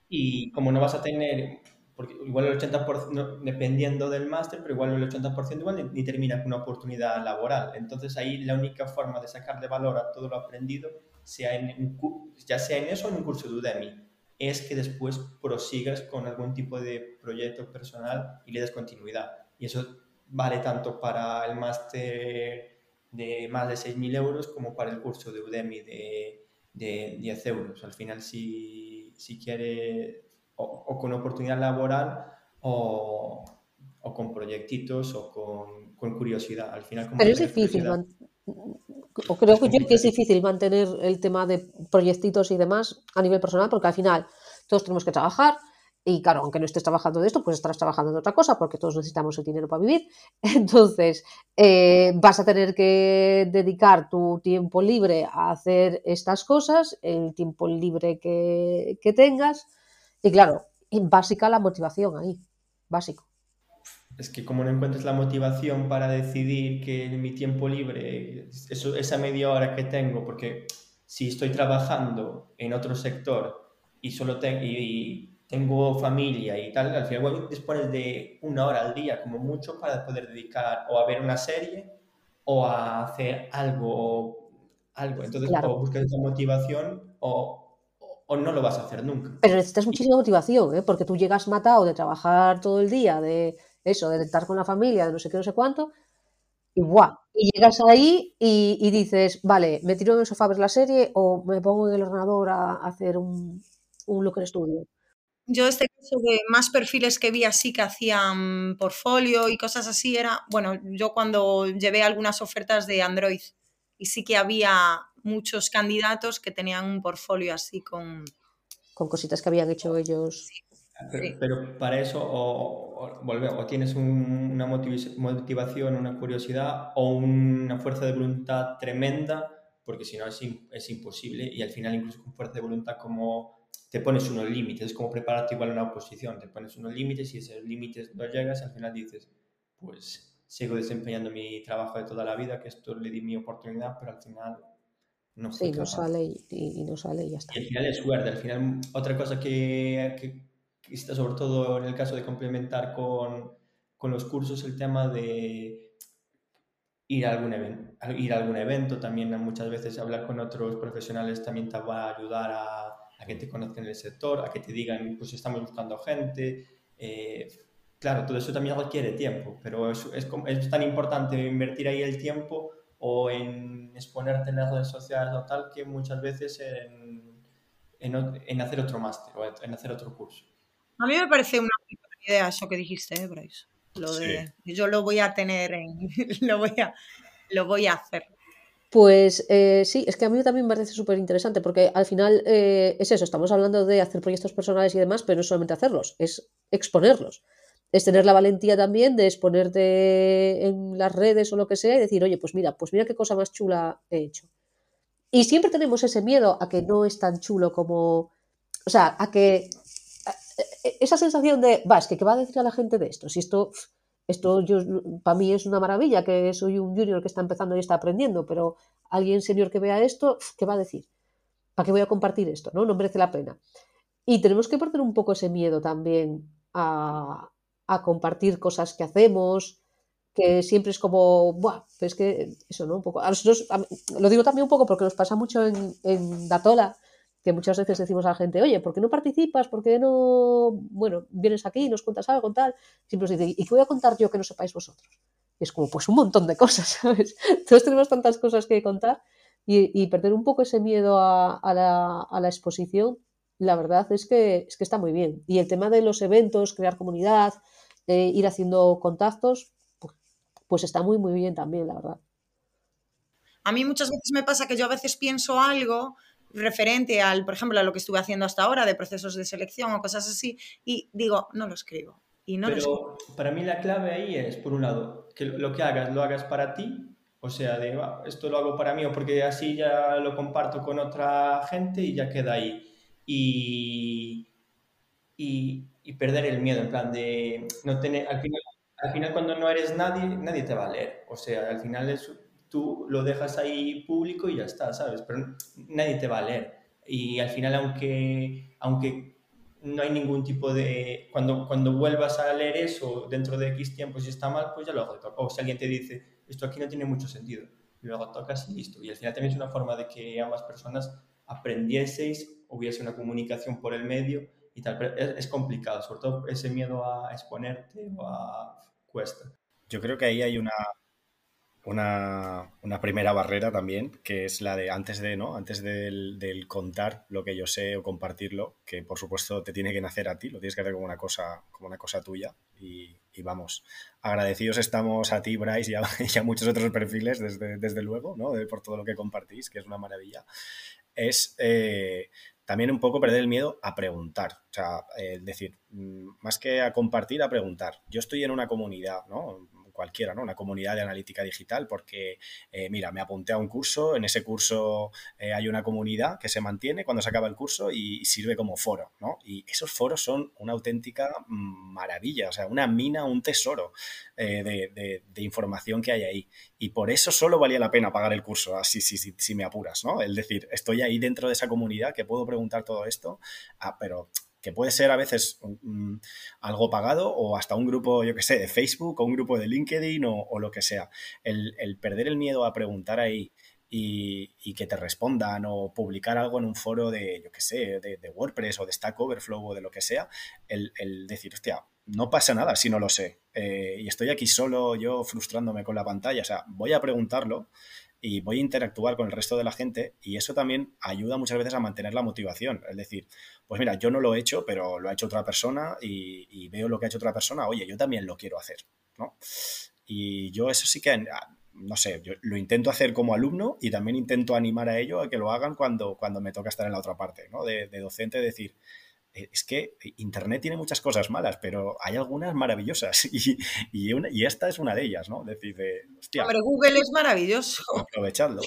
Speaker 2: Y como no vas a tener, porque igual el 80%, no, dependiendo del máster, pero igual el 80% igual ni, ni termina con una oportunidad laboral. Entonces ahí la única forma de sacarle valor a todo lo aprendido, sea en ya sea en eso o en un curso de Udemy, es que después prosigas con algún tipo de proyecto personal y le des continuidad. Y eso vale tanto para el máster de más de 6.000 euros como para el curso de Udemy de, de 10 euros. Al final, si, si quiere o, o con oportunidad laboral o, o con proyectitos o con, con curiosidad. Al final, como
Speaker 1: Pero es difícil, man- o creo
Speaker 2: Es
Speaker 1: que yo que es difícil mantener el tema de proyectitos y demás a nivel personal, porque al final todos tenemos que trabajar y claro, aunque no estés trabajando de esto, pues estarás trabajando de otra cosa, porque todos necesitamos el dinero para vivir. Entonces, eh, vas a tener que dedicar tu tiempo libre a hacer estas cosas, el tiempo libre que, que tengas, y claro, en básica la motivación ahí, básico.
Speaker 2: Es que como no encuentres la motivación para decidir que en mi tiempo libre, eso, esa media hora que tengo, porque si estoy trabajando en otro sector y solo te- y, y tengo familia y tal, al final igual dispones de una hora al día como mucho para poder dedicar o a ver una serie o a hacer algo, algo. Entonces
Speaker 1: Claro.
Speaker 2: o buscas esa motivación o, o- no lo vas a hacer nunca.
Speaker 1: Pero necesitas muchísima motivación, ¿eh? Porque tú llegas matado de trabajar todo el día, de eso, de estar con la familia, de no sé qué, no sé cuánto, y ¡buah! Y llegas ahí y, y dices, vale, ¿me tiro en el sofá a ver la serie o me pongo en el ordenador a, a hacer un, un Looker Studio?
Speaker 4: Yo este caso de más perfiles que vi así que hacían portfolio y cosas así era, bueno, yo cuando llevé algunas ofertas de Android y sí que había muchos candidatos que tenían un portfolio así con...
Speaker 1: Con cositas que habían hecho ellos.
Speaker 2: Pero,
Speaker 4: Sí.
Speaker 2: pero para eso o, o, volve- o tienes un- una motivación, una curiosidad o una fuerza de voluntad tremenda, porque si no es, es imposible y al final incluso con fuerza de voluntad como te pones unos límites, es como prepararte igual a una oposición, te pones unos límites y esos límites no llegas, al final dices, pues sigo desempeñando mi trabajo de toda la vida, que esto le di mi oportunidad, pero al final no
Speaker 1: Sí, no sale y, y- y no sale y ya está.
Speaker 2: Y al final es suerte. Al final, otra cosa que, que, que está sobre todo en el caso de complementar con, con los cursos, el tema de ir a algún evento, ir a algún evento también muchas veces hablar con otros profesionales también te va a ayudar a, a que te conozcan en el sector, a que te digan, pues estamos buscando gente. Eh, claro, todo eso también requiere tiempo, pero es, es, es, tan importante invertir ahí el tiempo o en exponerte en las redes sociales o tal que muchas veces en, en, en hacer otro máster o en hacer otro curso.
Speaker 4: A mí me parece una idea eso que dijiste, ¿eh, Bryce? Lo de, sí. Yo lo voy a tener, en, lo, voy a, lo voy a hacer.
Speaker 1: Pues eh, sí, es que a mí también me parece súper interesante porque al final eh, es eso, estamos hablando de hacer proyectos personales y demás, pero no solamente hacerlos, es exponerlos. Es tener la valentía también de exponerte en las redes o lo que sea y decir, oye, pues mira, pues mira qué cosa más chula he hecho. Y siempre tenemos ese miedo a que no es tan chulo como, o sea, a que esa sensación de, va, es que ¿qué va a decir a la gente de esto? Si esto, esto yo, para mí es una maravilla, que soy un junior que está empezando y está aprendiendo, pero alguien senior que vea esto, ¿qué va a decir? ¿Para qué voy a compartir esto? No, no merece la pena. Y tenemos que perder un poco ese miedo también a, a compartir cosas que hacemos, que siempre es como, Buah, es que eso, ¿no? Un poco. A nosotros, a, lo digo también un poco porque nos pasa mucho en, en Datola, que muchas veces decimos a la gente, oye, ¿por qué no participas? ¿Por qué no, bueno, vienes aquí y nos cuentas algo, tal? Siempre os dice, ¿y qué voy a contar yo que no sepáis vosotros? Es como, pues un montón de cosas, ¿sabes? Todos tenemos tantas cosas que contar y, perder un poco ese miedo a, a, la, a, la, exposición, la verdad es que, es que está muy bien. Y el tema de los eventos, crear comunidad, eh, ir haciendo contactos, pues, pues está muy, muy bien también, la verdad.
Speaker 4: A mí muchas veces me pasa que yo a veces pienso algo referente al, por ejemplo, a lo que estuve haciendo hasta ahora de procesos de selección o cosas así, y digo, no lo escribo. Y no
Speaker 2: Pero
Speaker 4: lo escribo.
Speaker 2: para mí la clave ahí es, por un lado, que lo que hagas lo hagas para ti, o sea, de esto lo hago para mí o porque así ya lo comparto con otra gente y ya queda ahí. Y, y, y perder el miedo, en plan de no tener, al final, al final cuando no eres nadie, nadie te va a leer. O sea, al final es tú lo dejas ahí público y ya está, ¿sabes? Pero nadie te va a leer. Y al final, aunque, aunque no hay ningún tipo de... Cuando, cuando vuelvas a leer eso dentro de X tiempo, si está mal, pues ya lo retocas. O si alguien te dice, esto aquí no tiene mucho sentido, luego tocas y listo. Y al final también es una forma de que ambas personas aprendieseis, hubiese una comunicación por el medio y tal. Pero es, es complicado, sobre todo ese miedo a exponerte o a... cuesta.
Speaker 3: Yo creo que ahí hay una, una, una, primera barrera también, que es la de antes de, ¿no? Antes del, contar lo que yo sé o compartirlo, que por supuesto te tiene que nacer a ti, lo tienes que hacer como una cosa, como una cosa tuya. Y, y vamos, agradecidos estamos a ti, Bryce, y a, muchos otros perfiles, desde, desde luego, ¿no? Por todo lo que compartís, que es una maravilla. Es eh, también un poco perder el miedo a preguntar. O sea, decir, más que a compartir, a preguntar. Yo estoy en una comunidad, ¿no? Cualquiera, ¿no? Una comunidad de analítica digital, porque, eh, mira, me apunté a un curso, en ese curso eh, hay una comunidad que se mantiene cuando se acaba el curso y, sirve como foro, ¿no? Y esos foros son una auténtica maravilla, o sea, una mina, un tesoro eh, de, de, de, información que hay ahí. Y por eso solo valía la pena pagar el curso, así si, si, si me apuras, ¿no? Es decir, estoy ahí dentro de esa comunidad que puedo preguntar todo esto, ah, pero que puede ser a veces um, algo pagado o hasta un grupo, yo que sé, de Facebook o un grupo de LinkedIn o, o lo que sea. El, el, perder el miedo a preguntar ahí y, y, que te respondan o publicar algo en un foro de, yo que sé, de, de WordPress o de Stack Overflow o de lo que sea, el, el decir, hostia, no pasa nada si no lo sé. Eh, y estoy aquí solo, yo frustrándome con la pantalla, o sea, voy a preguntarlo y voy a interactuar con el resto de la gente y eso también ayuda muchas veces a mantener la motivación. Es decir, pues mira, yo no lo he hecho, pero lo ha hecho otra persona y, veo lo que ha hecho otra persona, oye, yo también lo quiero hacer, ¿no? Y yo eso sí que, ah, no sé, yo lo intento hacer como alumno y también intento animar a ello a que lo hagan cuando, cuando me toca estar en la otra parte, ¿no? De, docente, decir, es que Internet tiene muchas cosas malas, pero hay algunas maravillosas y, y, una, y esta es una de ellas, ¿no? Decir, de,
Speaker 4: hostia, Hombre, Google es maravilloso.
Speaker 3: Aprovechadlo.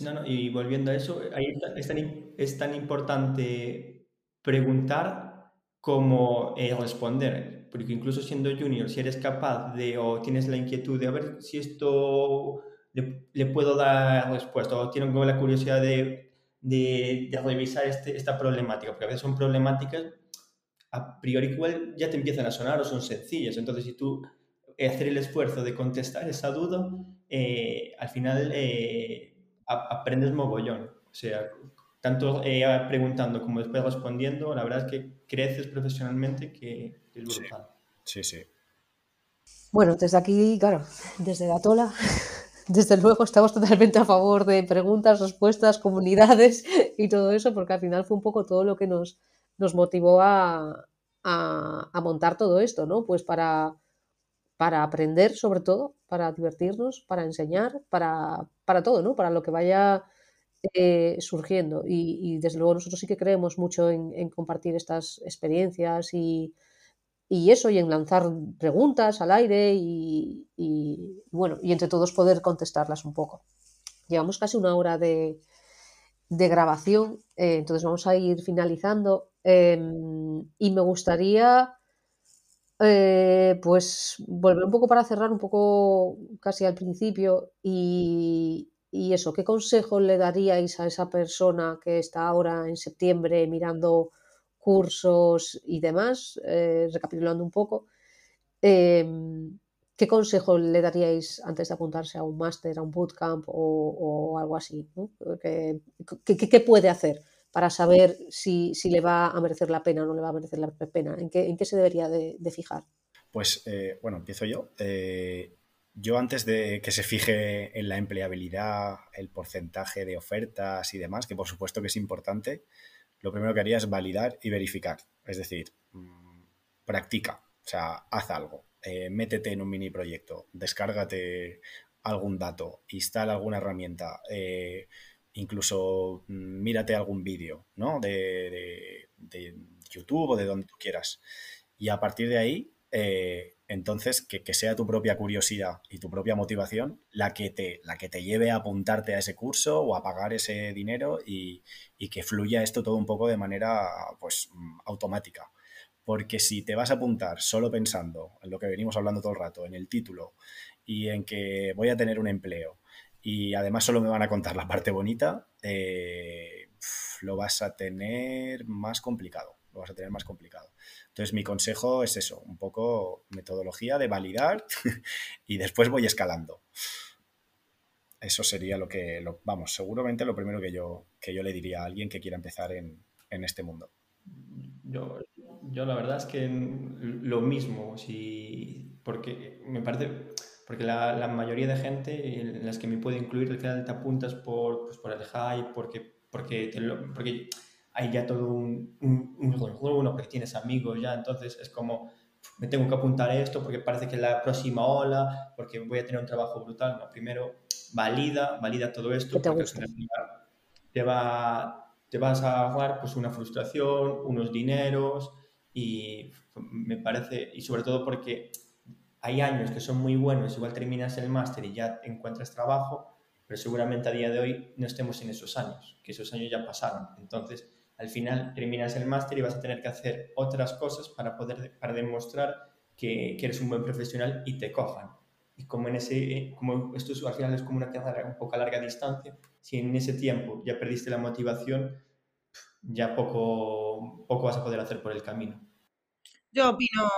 Speaker 2: No, no, y volviendo a eso, ahí es tan, es tan importante preguntar como eh, responder, porque incluso siendo junior, si eres capaz de o tienes la inquietud de a ver si esto le, le puedo dar respuesta o tienen como la curiosidad de de, de revisar este, esta problemática, porque a veces son problemáticas a priori igual ya te empiezan a sonar o son sencillas. Entonces, si tú hacer el esfuerzo de contestar esa duda, eh, al final eh, aprendes mogollón. O sea, tanto preguntando como después respondiendo, la verdad es que creces profesionalmente que, es brutal.
Speaker 3: Sí, sí.
Speaker 1: Bueno, desde aquí, claro, desde Gatola, desde luego estamos totalmente a favor de preguntas, respuestas, comunidades y todo eso, porque al final fue un poco todo lo que nos, nos motivó a, a, montar todo esto, ¿no? Pues para, para aprender sobre todo, para divertirnos, para enseñar, para, para todo, ¿no? Para lo que vaya eh, surgiendo. Y, desde luego nosotros sí que creemos mucho en, compartir estas experiencias y, eso, y en lanzar preguntas al aire y, bueno, y entre todos poder contestarlas un poco. Llevamos casi una hora de, grabación, eh, entonces vamos a ir finalizando. Em, y me gustaría, eh, pues, volver un poco para cerrar un poco casi al principio y, eso, ¿qué consejo le daríais a esa persona que está ahora en septiembre mirando cursos y demás, eh, recapitulando un poco? Em, ¿Qué consejo le daríais antes de apuntarse a un máster, a un bootcamp o, algo así? qué puede hacer? para saber si, le va a merecer la pena o no le va a merecer la pena? ¿En qué, en qué se debería de, fijar?
Speaker 3: Pues, eh, bueno, empiezo yo. Eh, yo antes de que se fije en la empleabilidad, el porcentaje de ofertas y demás, que por supuesto que es importante, lo primero que haría es validar y verificar. Es decir, mm, practica, o sea, haz algo, eh, métete en un mini proyecto, descárgate algún dato, instala alguna herramienta, incluso mm, mírate algún vídeo, ¿no? De, YouTube o de donde tú quieras. Y a partir de ahí, eh, entonces, que, sea tu propia curiosidad y tu propia motivación la que, te, la que te lleve a apuntarte a ese curso o a pagar ese dinero y, que fluya esto todo un poco de manera, pues, automática. Porque si te vas a apuntar solo pensando en lo que venimos hablando todo el rato, en el título y en que voy a tener un empleo y además solo me van a contar la parte bonita, eh, lo vas a tener más complicado. Lo vas a tener más complicado. Entonces, mi consejo es eso, un poco metodología de validar y después voy escalando. Eso sería lo que, vamos, seguramente lo primero que yo, que yo le diría a alguien que quiera empezar en, este mundo.
Speaker 2: Yo, yo, la verdad es que lo mismo, si, porque me parece, porque la, mayoría de gente en las que me puede incluir al final te apuntas por, pues, por el hype, porque, porque, porque hay ya todo un, un, un, porque tienes amigos ya, entonces es como me tengo que apuntar a esto porque parece que es la próxima ola, porque voy a tener un trabajo brutal. No, primero valida, valida todo esto,
Speaker 1: te
Speaker 2: porque te, va, te vas a ahorrar pues, una frustración, unos dineros y me parece, y sobre todo porque hay años que son muy buenos, igual terminas el máster y ya encuentras trabajo, pero seguramente a día de hoy no estemos en esos años, que esos años ya pasaron. Entonces, al final terminas el máster y vas a tener que hacer otras cosas para poder para demostrar que, eres un buen profesional y te cojan. Y como, en ese, como esto al final es como una carrera un poco a larga distancia, si en ese tiempo ya perdiste la motivación, ya poco, poco vas a poder hacer por el camino.
Speaker 4: Yo opino,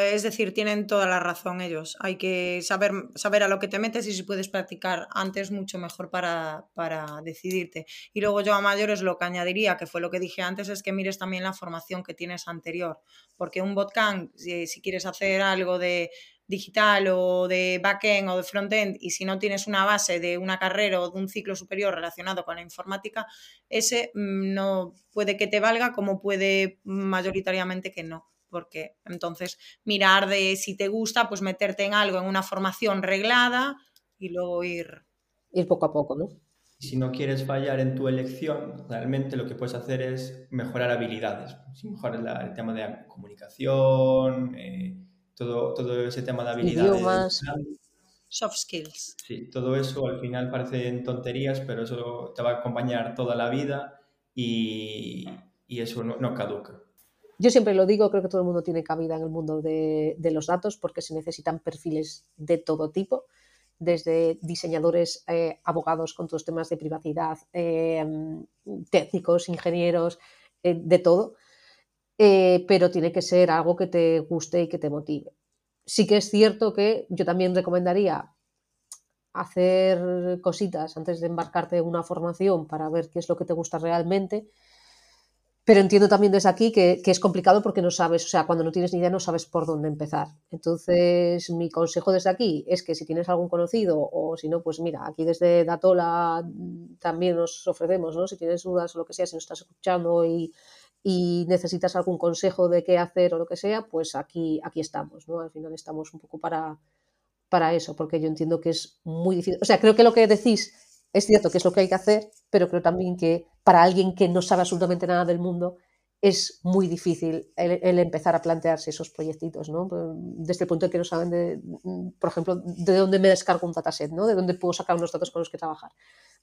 Speaker 4: es decir, tienen toda la razón ellos. Hay que saber, saber a lo que te metes y si puedes practicar antes, mucho mejor para, para decidirte. Y luego yo a mayores lo que añadiría, que fue lo que dije antes, es que mires también la formación que tienes anterior. Porque un botcamp, si, quieres hacer algo de digital o de backend o de frontend y si no tienes una base de una carrera o de un ciclo superior relacionado con la informática, ese mm, no puede que te valga como puede mayoritariamente que no porque entonces mirar de si te gusta, pues meterte en algo, en una formación reglada y luego ir...
Speaker 1: Ir poco a poco, ¿no?
Speaker 2: Si no quieres fallar en tu elección, realmente lo que puedes hacer es mejorar habilidades. Mejorar el tema de comunicación, eh, todo, todo ese tema de habilidades.
Speaker 4: Soft skills.
Speaker 2: Sí, todo eso al final parecen tonterías, pero eso te va a acompañar toda la vida y, eso no caduca.
Speaker 1: Yo siempre lo digo, creo que todo el mundo tiene cabida en el mundo de, los datos porque se necesitan perfiles de todo tipo, desde diseñadores, eh, abogados con todos los temas de privacidad, eh, técnicos, ingenieros, eh, de todo, pero tiene que ser algo que te guste y que te motive. sí que es cierto que yo también recomendaría hacer cositas antes de embarcarte en una formación para ver qué es lo que te gusta realmente. Pero entiendo también desde aquí que, es complicado porque no sabes, o sea, cuando no tienes ni idea no sabes por dónde empezar. Entonces, mi consejo desde aquí es que si tienes algún conocido o si no, pues mira, aquí desde Datola también nos ofrecemos, ¿no? Si tienes dudas o lo que sea, si nos estás escuchando y, y necesitas algún consejo de qué hacer o lo que sea, pues aquí, aquí estamos, ¿no? Al final estamos un poco para, para eso, porque yo entiendo que es muy difícil. O sea, creo que lo que decís es cierto que es lo que hay que hacer, pero creo también que para alguien que no sabe absolutamente nada del mundo, es muy difícil el, empezar a plantearse esos proyectitos, ¿no? Pues, desde el punto de que no saben, de, por ejemplo, de dónde me descargo un dataset, ¿no? De dónde puedo sacar unos datos con los que trabajar,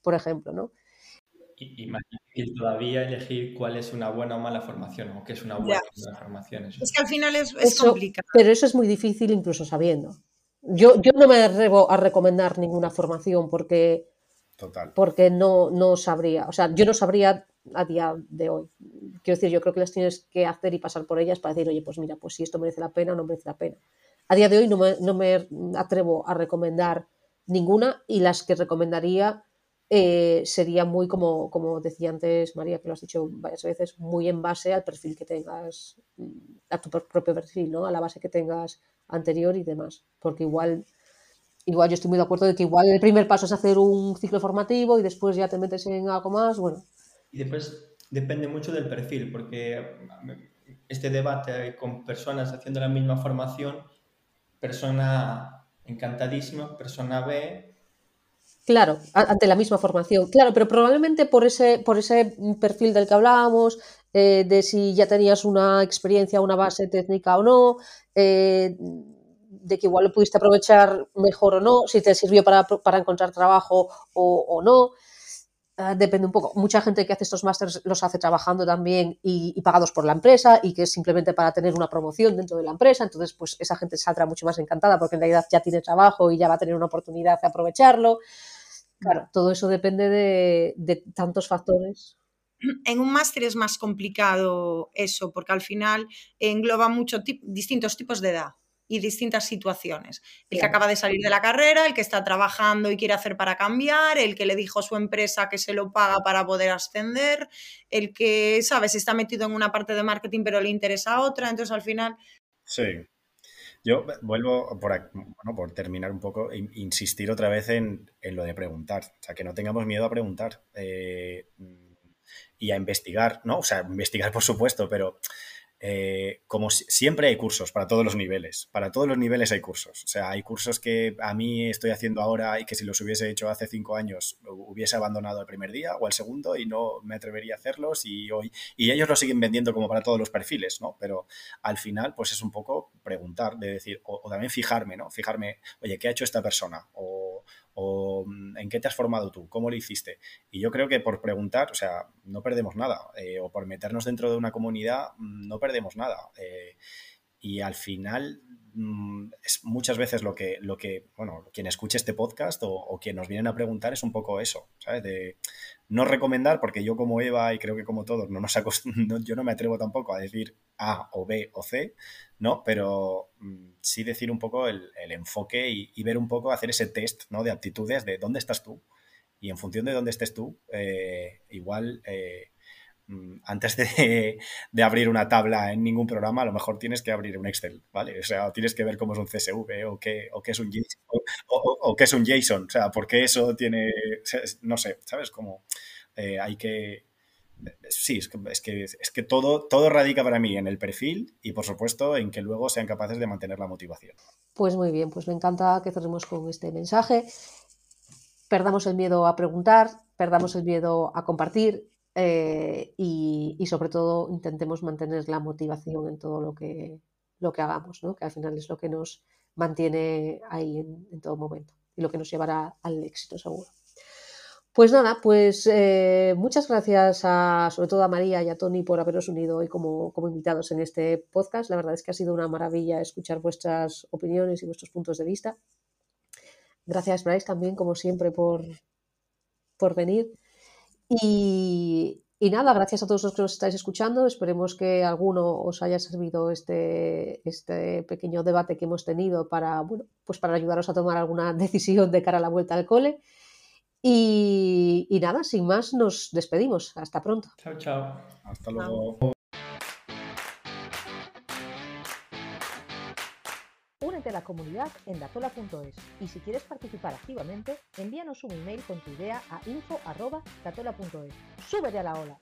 Speaker 1: por ejemplo, ¿no?
Speaker 2: y, más difícil todavía elegir cuál es una buena o mala formación o qué es una buena o mala formación.
Speaker 4: Es que al final es, complicado.
Speaker 1: Pero eso es muy difícil incluso sabiendo. Yo, yo no me atrevo a recomendar ninguna formación porque, porque no, no sabría. O sea, yo no sabría a día de hoy. Quiero decir, yo creo que las tienes que hacer y pasar por ellas para decir, oye, pues mira, pues si esto merece la pena o no merece la pena. A día de hoy no me, no me atrevo a recomendar ninguna y las que recomendaría eh, sería muy, como, como decía antes María, que lo has dicho varias veces, muy en base al perfil que tengas, mm, a tu propio perfil, ¿no? A la base que tengas anterior y demás. Porque igual, igual yo estoy muy de acuerdo de que igual el primer paso es hacer un ciclo formativo y después ya te metes en algo más, bueno.
Speaker 2: Y después depende mucho del perfil, porque este debate con personas haciendo la misma formación, persona encantadísima, persona B,
Speaker 1: Claro, ante la misma formación. Claro, pero probablemente por ese, por ese perfil del que hablábamos, eh, de si ya tenías una experiencia, una base técnica o no, eh, de que igual lo pudiste aprovechar mejor o no, si te sirvió para, encontrar trabajo o, no. Ah, depende un poco. Mucha gente que hace estos másters los hace trabajando también y, y, pagados por la empresa y que es simplemente para tener una promoción dentro de la empresa. Entonces, pues esa gente saldrá mucho más encantada porque en realidad ya tiene trabajo y ya va a tener una oportunidad de aprovecharlo. Claro, todo eso depende de, tantos factores.
Speaker 4: En un máster es más complicado eso, porque al final engloba mucho distintos tipos de edad y distintas situaciones. El que acaba de salir de la carrera, el que está trabajando y quiere hacer para cambiar, el que le dijo a su empresa que se lo paga para poder ascender, el que, ¿sabes?, está metido en una parte de marketing pero le interesa otra, entonces al final...
Speaker 3: Sí. Yo vuelvo por, bueno, por terminar un poco, insistir otra vez en, lo de preguntar. O sea, que no tengamos miedo a preguntar eh, y a investigar, ¿no? O sea, investigar por supuesto, pero eh, como siempre hay cursos para todos los niveles, para todos los niveles hay cursos. O sea, hay cursos que a mí estoy haciendo ahora y que si los hubiese hecho hace cinco años hubiese abandonado el primer día o el segundo y no me atrevería a hacerlos y hoy y ellos lo siguen vendiendo como para todos los perfiles, ¿no? Pero al final, pues es un poco preguntar, de decir, o, o también fijarme, ¿no? Fijarme, oye, ¿qué ha hecho esta persona? O, o mm, en qué te has formado tú, cómo lo hiciste. Y yo creo que por preguntar, o sea, no perdemos nada, eh, o por meternos dentro de una comunidad, mm, no perdemos nada. Eh, y al final mm, es muchas veces lo que, lo que, bueno, quien escuche este podcast o, quien nos vienen a preguntar es un poco eso, ¿sabes? No recomendar, porque yo como Eva y creo que como todos, no nos yo no me atrevo tampoco a decir A o B o C, ¿no? Pero mm, sí decir un poco el, enfoque y, ver un poco, hacer ese test, ¿no? De aptitudes, de dónde estás tú. Y en función de dónde estés tú, eh, igual eh, antes de, abrir una tabla en ningún programa, a lo mejor tienes que abrir un Excel, ¿vale? O sea, tienes que ver cómo es un CSV o qué, o qué es un JSON, o, qué es un JSON, o sea, porque eso tiene, no sé, ¿sabes? Como eh, hay que, sí, es que, es que, todo, todo radica para mí en el perfil y por supuesto en que luego sean capaces de mantener la motivación.
Speaker 1: Pues muy bien, pues me encanta que cerremos con este mensaje. Perdamos el miedo a preguntar, perdamos el miedo a compartir eh, y, sobre todo intentemos mantener la motivación en todo lo que, lo que hagamos, ¿no? que al final es lo que nos mantiene ahí en todo momento y lo que nos llevará al éxito seguro. Pues nada, pues eh, muchas gracias a, sobre todo a María y a Tony por haberos unido hoy como, como, invitados en este podcast. La verdad es que ha sido una maravilla escuchar vuestras opiniones y vuestros puntos de vista. Gracias, Bryce, también, como siempre, por, por venir. Y, Y nada, gracias a todos los que nos estáis escuchando. Esperemos que alguno os haya servido este, este pequeño debate que hemos tenido para, bueno, pues para ayudaros a tomar alguna decisión de cara a la vuelta al cole. Y, y nada, sin más, nos despedimos. Hasta pronto.
Speaker 2: Chao, chao.
Speaker 3: Hasta luego.
Speaker 5: Únete la comunidad en datola.es y si quieres participar activamente, envíanos un email con tu idea a info.datola.es. ¡Súbete a la ola!